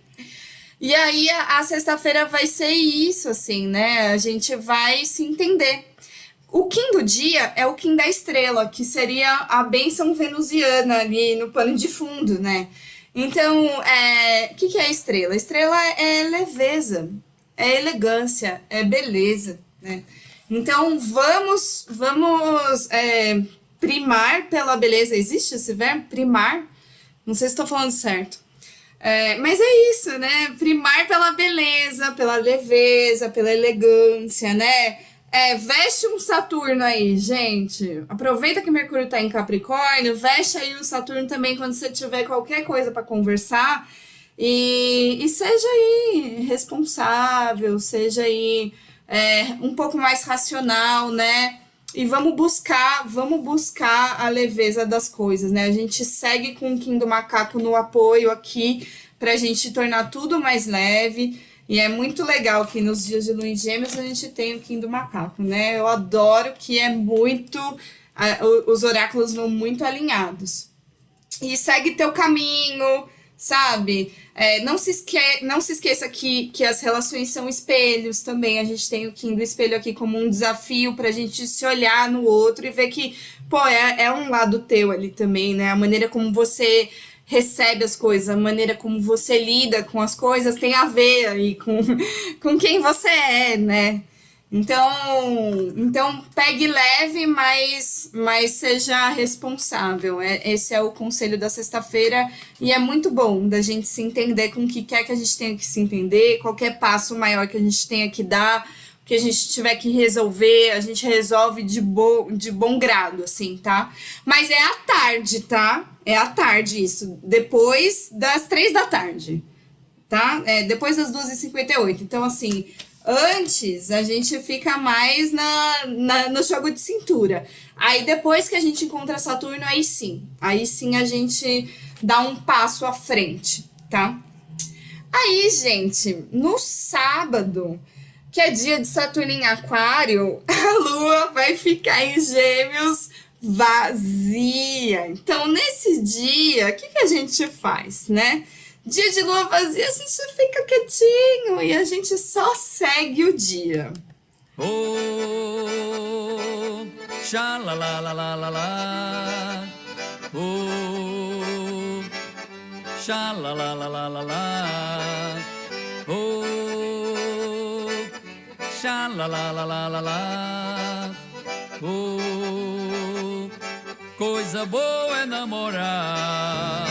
E aí a, a sexta-feira vai ser isso, assim, né? A gente vai se entender. O Kim do dia é o Kim da estrela, que seria a bênção venusiana ali no pano de fundo, né? Então, é, o que, que é estrela? Estrela é leveza, é elegância, é beleza, né? Então, vamos, vamos é, primar pela beleza. Existe esse verbo? Primar? Não sei se estou falando certo. É, mas é isso, né? Primar pela beleza, pela leveza, pela elegância, né? É, veste um Saturno aí, gente. Aproveita que Mercúrio tá em Capricórnio, veste aí o Saturno também quando você tiver qualquer coisa para conversar. E, e seja aí responsável, seja aí é, um pouco mais racional, né? E vamos buscar, vamos buscar a leveza das coisas, né? A gente segue com o Kim do Macaco no apoio aqui pra gente tornar tudo mais leve. E é muito legal que nos dias de em gêmeos a gente tem o Kim do Macaco, né? Eu adoro que é muito. a- os oráculos vão muito alinhados. E segue teu caminho, sabe? É, não, se esque... não se esqueça que, que as relações são espelhos também. A gente tem o Kim do espelho aqui como um desafio pra gente se olhar no outro e ver que, pô, é, é um lado teu ali também, né? A maneira como você recebe as coisas, a maneira como você lida com as coisas tem a ver aí com, (laughs) com quem você é, né? Então, então pegue leve, mas, mas seja responsável. É, esse é o conselho da sexta-feira e é muito bom da gente se entender com o que quer que a gente tenha que se entender, qualquer passo maior que a gente tenha que dar, o que a gente tiver que resolver, a gente resolve de, bo de bom grado, assim, tá? Mas é à tarde, tá? É à tarde isso, depois das três da tarde tá? É, depois das 2h58. Então, assim, antes a gente fica mais na, na- no jogo de cintura. Aí depois que a gente encontra Saturno, aí sim. Aí sim a gente dá um passo à frente, tá? Aí, gente, no sábado, que é dia de Saturno em Aquário, (laughs) a Lua vai ficar em Gêmeos vazia. Então, nesse dia, o que, que a gente faz, né? Dia de lua vazia, a gente fica quietinho e a gente só segue o dia. Oh, sha la la la la la la. Oh, sha la la la la la la. Oh, sha la la la la la la. Oh, coisa boa é namorar.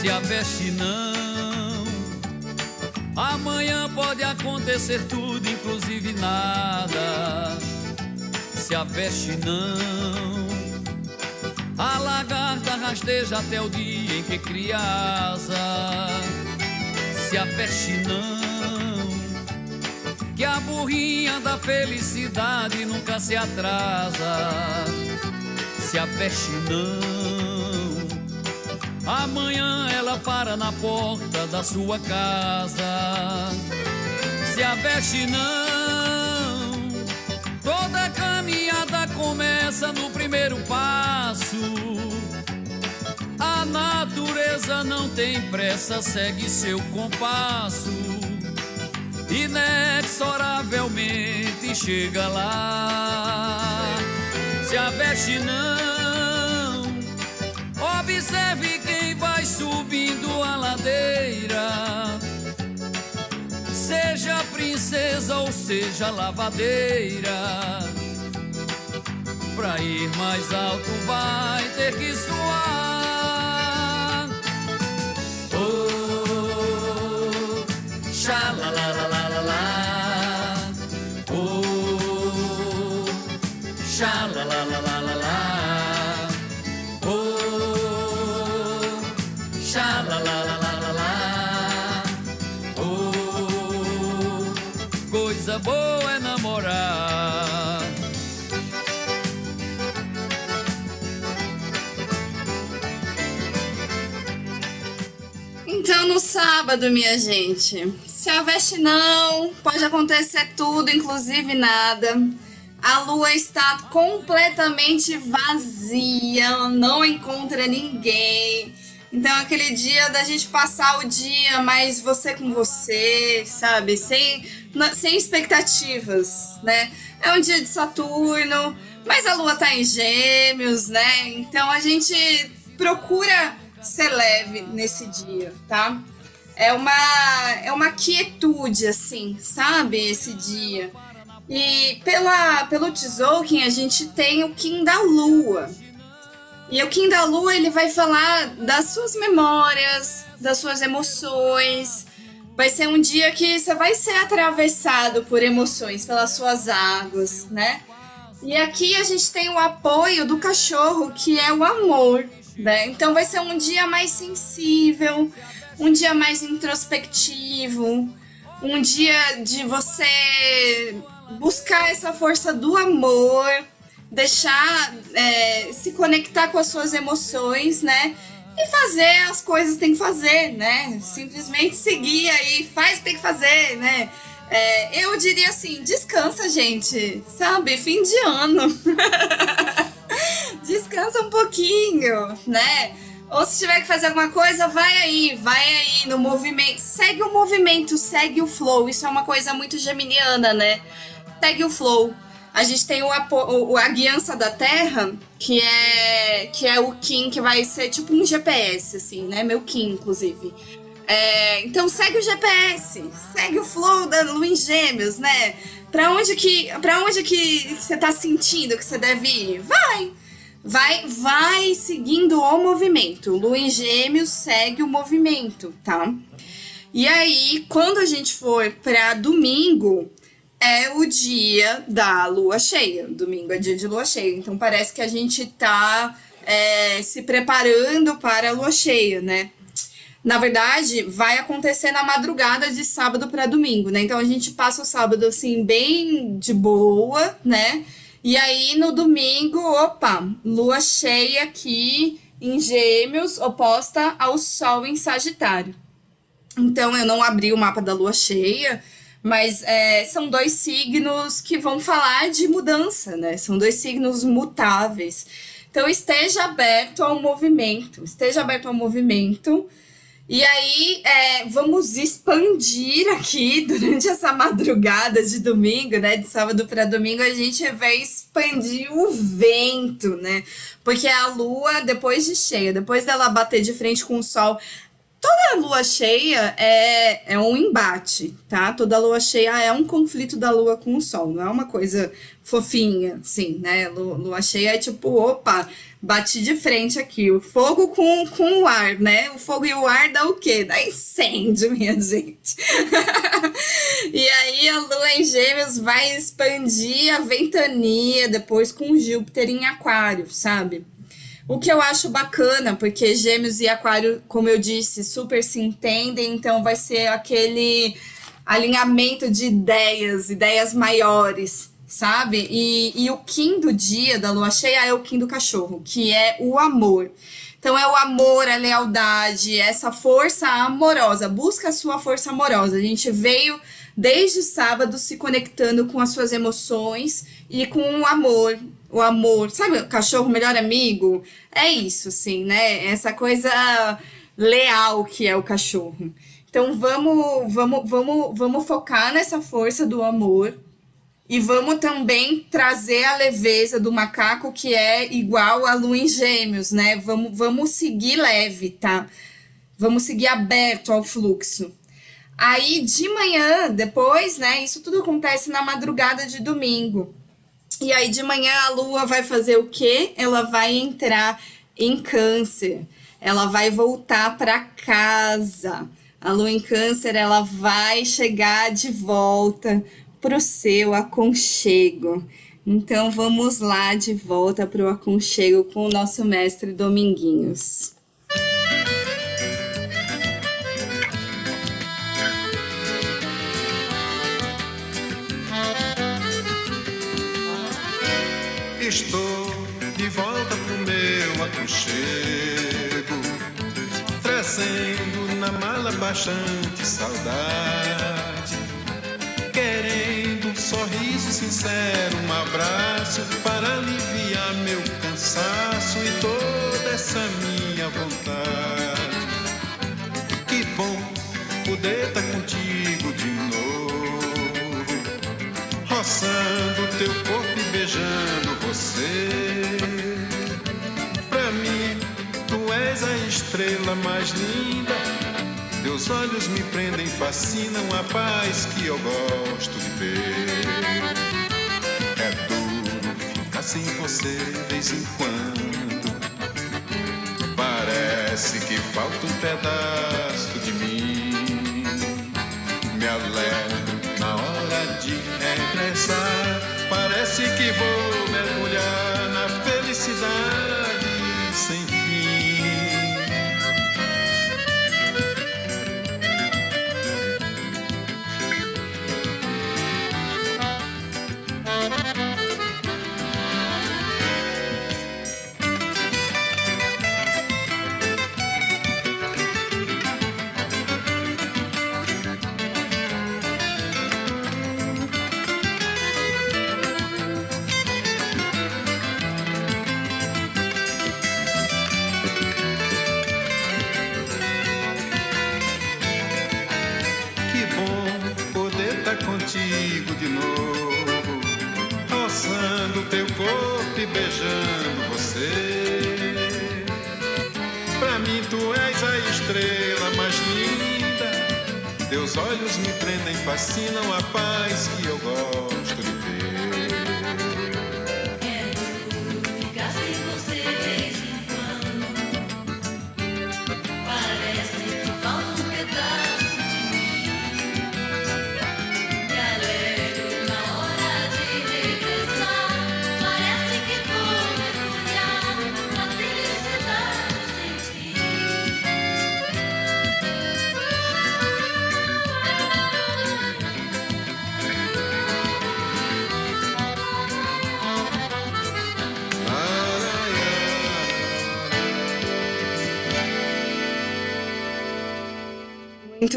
se a veste não. Amanhã pode acontecer tudo, inclusive nada. Se a veste não. A lagarta rasteja até o dia em que cria asa. Se a veste não. Que a burrinha da felicidade nunca se atrasa. Se a veste não. Amanhã ela para na porta da sua casa. Se a veste não, toda caminhada começa no primeiro passo. A natureza não tem pressa, segue seu compasso. Inexoravelmente chega lá. Se a veste não, observe quem vai subindo a ladeira. Seja princesa ou seja lavadeira. Pra ir mais alto vai ter que suar. Oh, xa sábado, minha gente, se a veste não, pode acontecer tudo, inclusive nada. A lua está completamente vazia, não encontra ninguém. Então, aquele dia da gente passar o dia mais você com você, sabe? Sem, sem expectativas, né? É um dia de Saturno, mas a lua tá em Gêmeos, né? Então, a gente procura ser leve nesse dia, tá? É uma, é uma quietude, assim, sabe? Esse dia. E pela, pelo Tzolk'in, a gente tem o Kim da Lua. E o Kim da Lua, ele vai falar das suas memórias, das suas emoções. Vai ser um dia que você vai ser atravessado por emoções, pelas suas águas, né? E aqui a gente tem o apoio do cachorro, que é o amor, né? Então vai ser um dia mais sensível, um dia mais introspectivo, um dia de você buscar essa força do amor, deixar é, se conectar com as suas emoções, né? E fazer as coisas que tem que fazer, né? Simplesmente seguir aí, faz o que tem que fazer, né? É, eu diria assim, descansa, gente, sabe? Fim de ano. (laughs) descansa um pouquinho, né? Ou se tiver que fazer alguma coisa, vai aí, vai aí no movimento. Segue o movimento, segue o flow. Isso é uma coisa muito geminiana, né? Segue o flow. A gente tem o, o- a guiança da Terra, que é que é o Kim, que vai ser tipo um GPS, assim, né? Meu Kim, inclusive. É, então segue o GPS, segue o flow da Lua em Gêmeos, né? Pra onde que, onde que você tá sentindo que você deve ir? Vai! Vai, vai seguindo o movimento. Lua em Gêmeos segue o movimento, tá? E aí, quando a gente for pra domingo, é o dia da lua cheia. Domingo é dia de lua cheia. Então parece que a gente tá é, se preparando para a lua cheia, né? Na verdade, vai acontecer na madrugada de sábado para domingo, né? Então a gente passa o sábado assim bem de boa, né? E aí no domingo, opa, lua cheia aqui em Gêmeos, oposta ao Sol em Sagitário. Então eu não abri o mapa da lua cheia, Mas é, são dois signos que vão falar de mudança, né? São dois signos mutáveis. Então esteja aberto ao movimento, esteja aberto ao movimento. E aí, é, vamos expandir aqui (laughs) durante essa madrugada de domingo, né? De sábado para domingo, a gente vai expandir o vento, né? Porque a lua, depois de cheia, depois dela bater de frente com o sol, toda lua cheia é, é um embate, tá? Toda lua cheia é um conflito da lua com o sol, não é uma coisa fofinha, assim, né? Lu- Lua cheia é tipo, opa, bati de frente aqui, o fogo com, com o ar, né? O fogo e o ar dá o quê? Dá incêndio, (laughs) minha gente. (laughs) e aí a lua em gêmeos vai expandir a ventania depois com Júpiter em aquário, sabe? O que eu acho bacana, porque Gêmeos e Aquário, como eu disse, super se entendem, então vai ser aquele alinhamento de ideias, ideias maiores, sabe? E, e o Kim do dia da lua cheia é o Kim do cachorro, que é o amor. Então é o amor, a lealdade, essa força amorosa. Busca a sua força amorosa. A gente veio desde sábado se conectando com as suas emoções e com o amor. O amor, sabe, o cachorro melhor amigo? É isso, assim, né? Essa coisa leal que é o cachorro. Então vamos, vamos, vamos, vamos focar nessa força do amor e vamos também trazer a leveza do macaco, que é igual a lua em gêmeos, né? Vamos, vamos seguir leve, tá? Vamos seguir aberto ao fluxo. Aí de manhã, depois, né? Isso tudo acontece na madrugada de domingo. E aí de manhã a lua vai fazer o quê? Ela vai entrar em câncer. Ela vai voltar para casa. A lua em câncer, ela vai chegar de volta pro seu aconchego. Então vamos lá de volta pro aconchego com o nosso mestre Dominguinhos. Estou de volta pro meu aconchego, trazendo na mala bastante saudade, sincero, um abraço para aliviar meu cansaço e toda essa minha vontade. Que bom poder estar contigo de novo roçando teu corpo e beijando você. Pra mim, tu és a estrela mais linda. Teus olhos me prendem, fascinam a paz que eu gosto de ver. Ficar sem você de vez em quando. Parece que falta um pedaço de mim. Me alegro olhos me prendem, fascinam a paz que eu gosto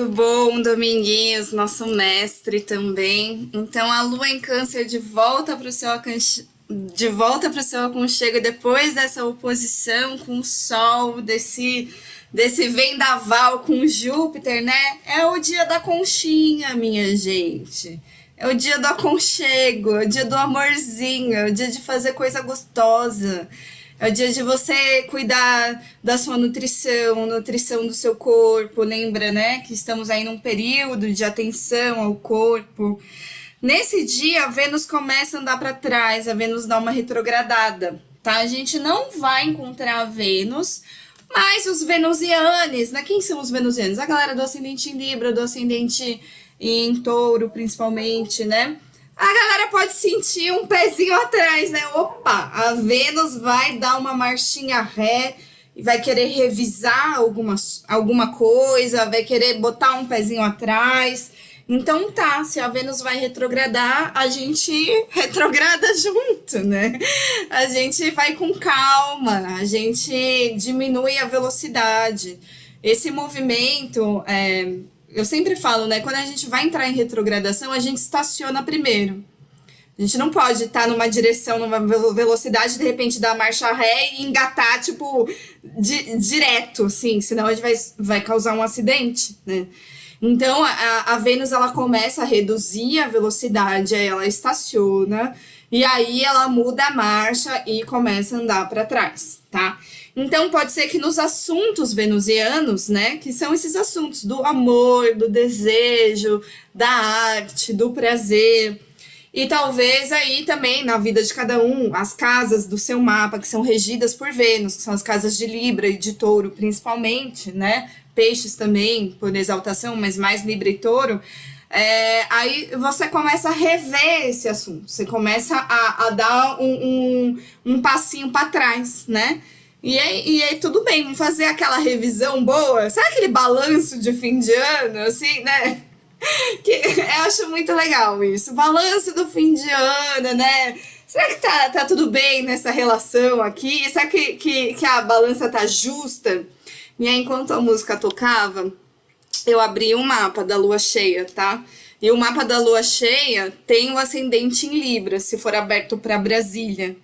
Muito bom, Dominguinhos, nosso mestre também. Então, a lua em câncer de volta para o seu de volta para o seu aconchego depois dessa oposição com o sol, desse desse vendaval com Júpiter, né? É o dia da conchinha, minha gente. É o dia do aconchego, é o dia do amorzinho, é o dia de fazer coisa gostosa. É o dia de você cuidar da sua nutrição, nutrição do seu corpo. Lembra, né, que estamos aí num período de atenção ao corpo. Nesse dia, a Vênus começa a andar para trás, a Vênus dá uma retrogradada, tá? A gente não vai encontrar a Vênus, mas os venusianes, né? Quem são os venusianos? A galera do ascendente em Libra, do ascendente em Touro, principalmente, né? A galera pode sentir um pezinho atrás, né? Opa, a Vênus vai dar uma marchinha ré e vai querer revisar alguma, alguma coisa, vai querer botar um pezinho atrás. Então tá, se a Vênus vai retrogradar, a gente (laughs) retrograda junto, né? A gente vai com calma, a gente diminui a velocidade. Esse movimento, é, eu sempre falo, né? Quando a gente vai entrar em retrogradação, a gente estaciona primeiro. A gente não pode estar numa direção, numa velo- velocidade, de repente dar marcha ré e engatar, tipo, di- direto, assim, senão a gente vai, vai causar um acidente, né? Então, a, a Vênus, ela começa a reduzir a velocidade, aí ela estaciona, e aí ela muda a marcha e começa a andar para trás, tá? Então, pode ser que nos assuntos venusianos, né, que são esses assuntos do amor, do desejo, da arte, do prazer, e talvez aí também na vida de cada um, as casas do seu mapa, que são regidas por Vênus, que são as casas de Libra e de Touro, principalmente, né? Peixes também, por exaltação, mas mais Libra e Touro. É, aí você começa a rever esse assunto, você começa a, a dar um, um, um passinho para trás, né? E aí, e aí tudo bem, vamos fazer aquela revisão boa. Sabe aquele balanço de fim de ano, assim, né? (laughs) que eu acho muito legal isso. Balanço do fim de ano, né? Será que tá, tá tudo bem nessa relação aqui? Será que, que, que a balança tá justa? E aí, enquanto a música tocava, eu abri um mapa da lua cheia, tá? E o mapa da lua cheia tem o ascendente em Libra, se for aberto para Brasília.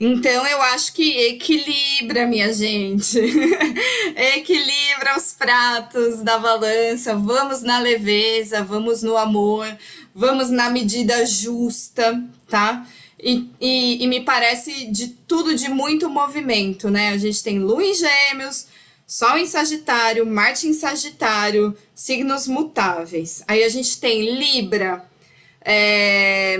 Então eu acho que equilibra, minha gente. (laughs) equilibra os pratos da balança. Vamos na leveza, vamos no amor, vamos na medida justa, tá? E, e, e me parece de tudo de muito movimento, né? A gente tem Lua em Gêmeos, Sol em Sagitário, Marte em Sagitário, signos mutáveis. Aí a gente tem Libra, é,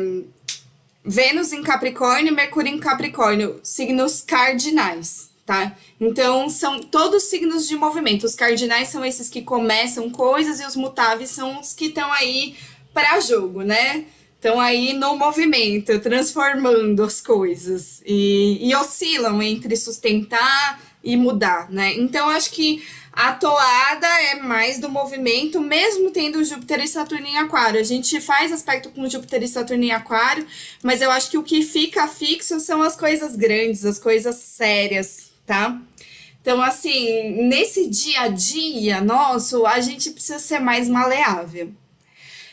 Vênus em Capricórnio Mercúrio em Capricórnio, signos cardinais, tá? Então, são todos signos de movimento. Os cardinais são esses que começam coisas e os mutáveis são os que estão aí para jogo, né? Estão aí no movimento, transformando as coisas e, e oscilam entre sustentar e mudar, né? Então, acho que a toada é mais do movimento, mesmo tendo Júpiter e Saturno em Aquário. A gente faz aspecto com Júpiter e Saturno em Aquário, mas eu acho que o que fica fixo são as coisas grandes, as coisas sérias, tá? Então, assim, nesse dia a dia nosso, a gente precisa ser mais maleável.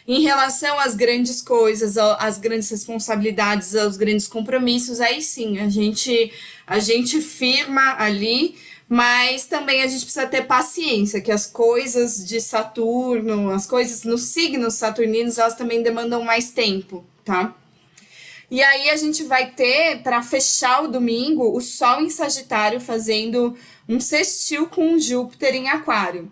Em relação às grandes coisas, às grandes responsabilidades, aos grandes compromissos, aí sim, a gente, a gente firma ali, mas também a gente precisa ter paciência, que as coisas de Saturno, as coisas nos signos saturninos, elas também demandam mais tempo, tá? E aí a gente vai ter, para fechar o domingo, o Sol em Sagitário fazendo um sextil com Júpiter em Aquário.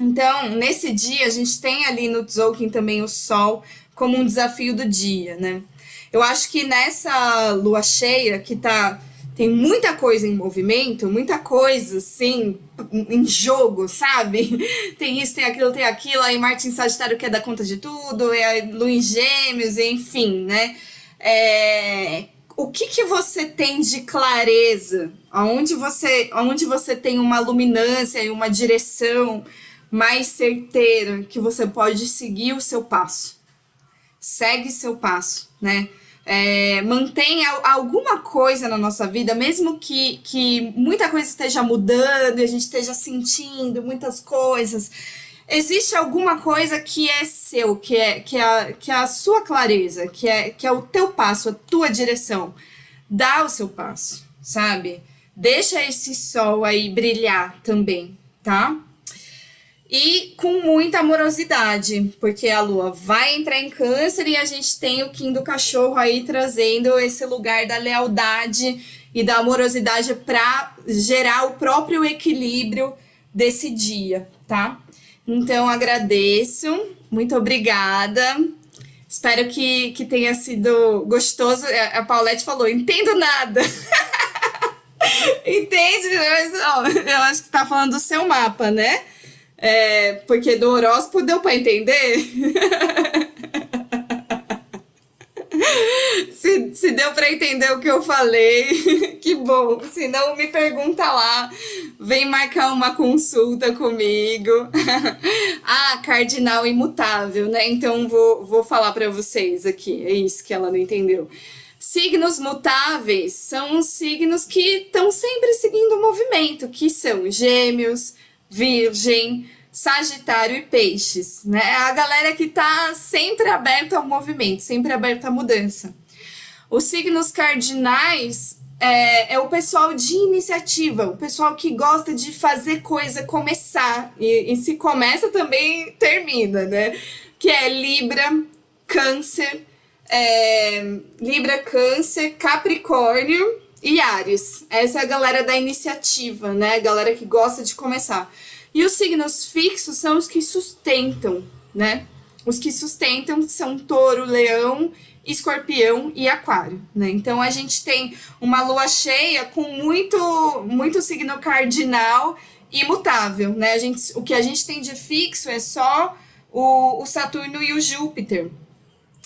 Então, nesse dia, a gente tem ali no Tzolk'in também o Sol como um desafio do dia, né? Eu acho que nessa lua cheia, que tá, tem muita coisa em movimento, muita coisa, assim, em jogo, sabe? (laughs) Tem isso, tem aquilo, tem aquilo, aí Marte em Sagitário quer dar conta de tudo, é a lua em Gêmeos, enfim, né? É, o que, que você tem de clareza? Aonde você, aonde você tem uma luminância e uma direção mais certeira que você pode seguir o seu passo? Segue seu passo, né? É, mantenha alguma coisa na nossa vida, mesmo que, que muita coisa esteja mudando e a gente esteja sentindo muitas coisas. existe alguma coisa que é seu, que é, que é, a, que é a sua clareza, que é, que é o teu passo, a tua direção. Dá o seu passo, sabe? Deixa esse sol aí brilhar também, tá? E com muita amorosidade, porque a lua vai entrar em câncer e a gente tem o Kim do cachorro aí trazendo esse lugar da lealdade e da amorosidade para gerar o próprio equilíbrio desse dia, tá? Então agradeço, muito obrigada. Espero que, que tenha sido gostoso. A a Paulette falou: entendo nada. (laughs) Entende? Mas, ó, eu acho que você tá falando do seu mapa, né? É, porque do horóscopo deu para entender? (laughs) se, se deu para entender o que eu falei, (laughs) que bom. Se não, me pergunta lá. Vem marcar uma consulta comigo. (laughs) ah, cardinal imutável, né? Então vou, vou falar para vocês aqui. É isso que ela não entendeu. Signos mutáveis são os signos que estão sempre seguindo o movimento, que são Gêmeos, Virgem, Sagitário e Peixes, né? É a galera que tá sempre aberta ao movimento, sempre aberta à mudança. Os signos cardinais é, é o pessoal de iniciativa, o pessoal que gosta de fazer coisa começar. E, e se começa também termina, né? Que é Libra, Câncer, é, Libra, Câncer, Capricórnio e Ares. Essa é a galera da iniciativa, né? A galera que gosta de começar. E os signos fixos são os que sustentam, né? Os que sustentam são touro, leão, escorpião e aquário, né? Então a gente tem uma lua cheia com muito, muito signo cardinal imutável, né? A gente, o que a gente tem de fixo é só o, o Saturno e o Júpiter,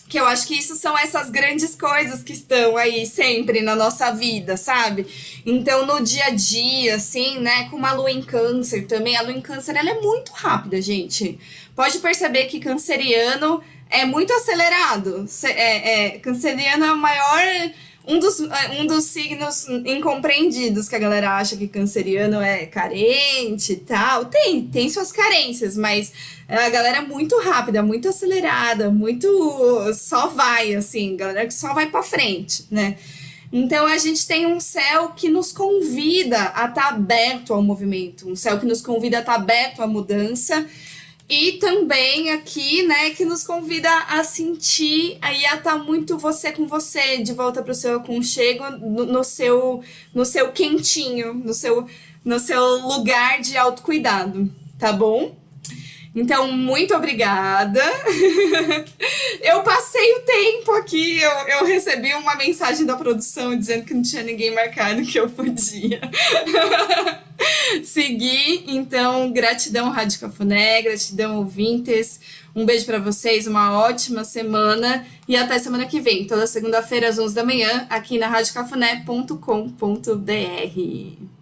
que eu acho que isso são essas grandes coisas que estão aí sempre na nossa vida, sabe? Então, no dia a dia, assim, né, com uma lua em câncer também, a lua em câncer, ela é muito rápida, gente. Pode perceber que canceriano é muito acelerado. É, é, canceriano é o maior... Um dos, é, um dos signos incompreendidos que a galera acha que canceriano é carente e tal. Tem, tem suas carências, mas a galera é muito rápida, muito acelerada, muito só vai, assim, galera que só vai pra frente, né? Então a gente tem um céu que nos convida a estar aberto ao movimento, um céu que nos convida a estar aberto à mudança e também aqui, né, que nos convida a sentir aí a estar muito você com você, de volta para o seu aconchego, no, no seu no seu quentinho, no seu no seu lugar de autocuidado, tá bom? Então, muito obrigada. (laughs) eu passei o tempo aqui, eu, eu recebi uma mensagem da produção dizendo que não tinha ninguém marcado que eu podia. (laughs) Seguir, então, gratidão Rádio Cafuné, gratidão ouvintes. Um beijo pra vocês, uma ótima semana e até semana que vem, toda segunda-feira às 11 da manhã, aqui na radiocafuné.com.br.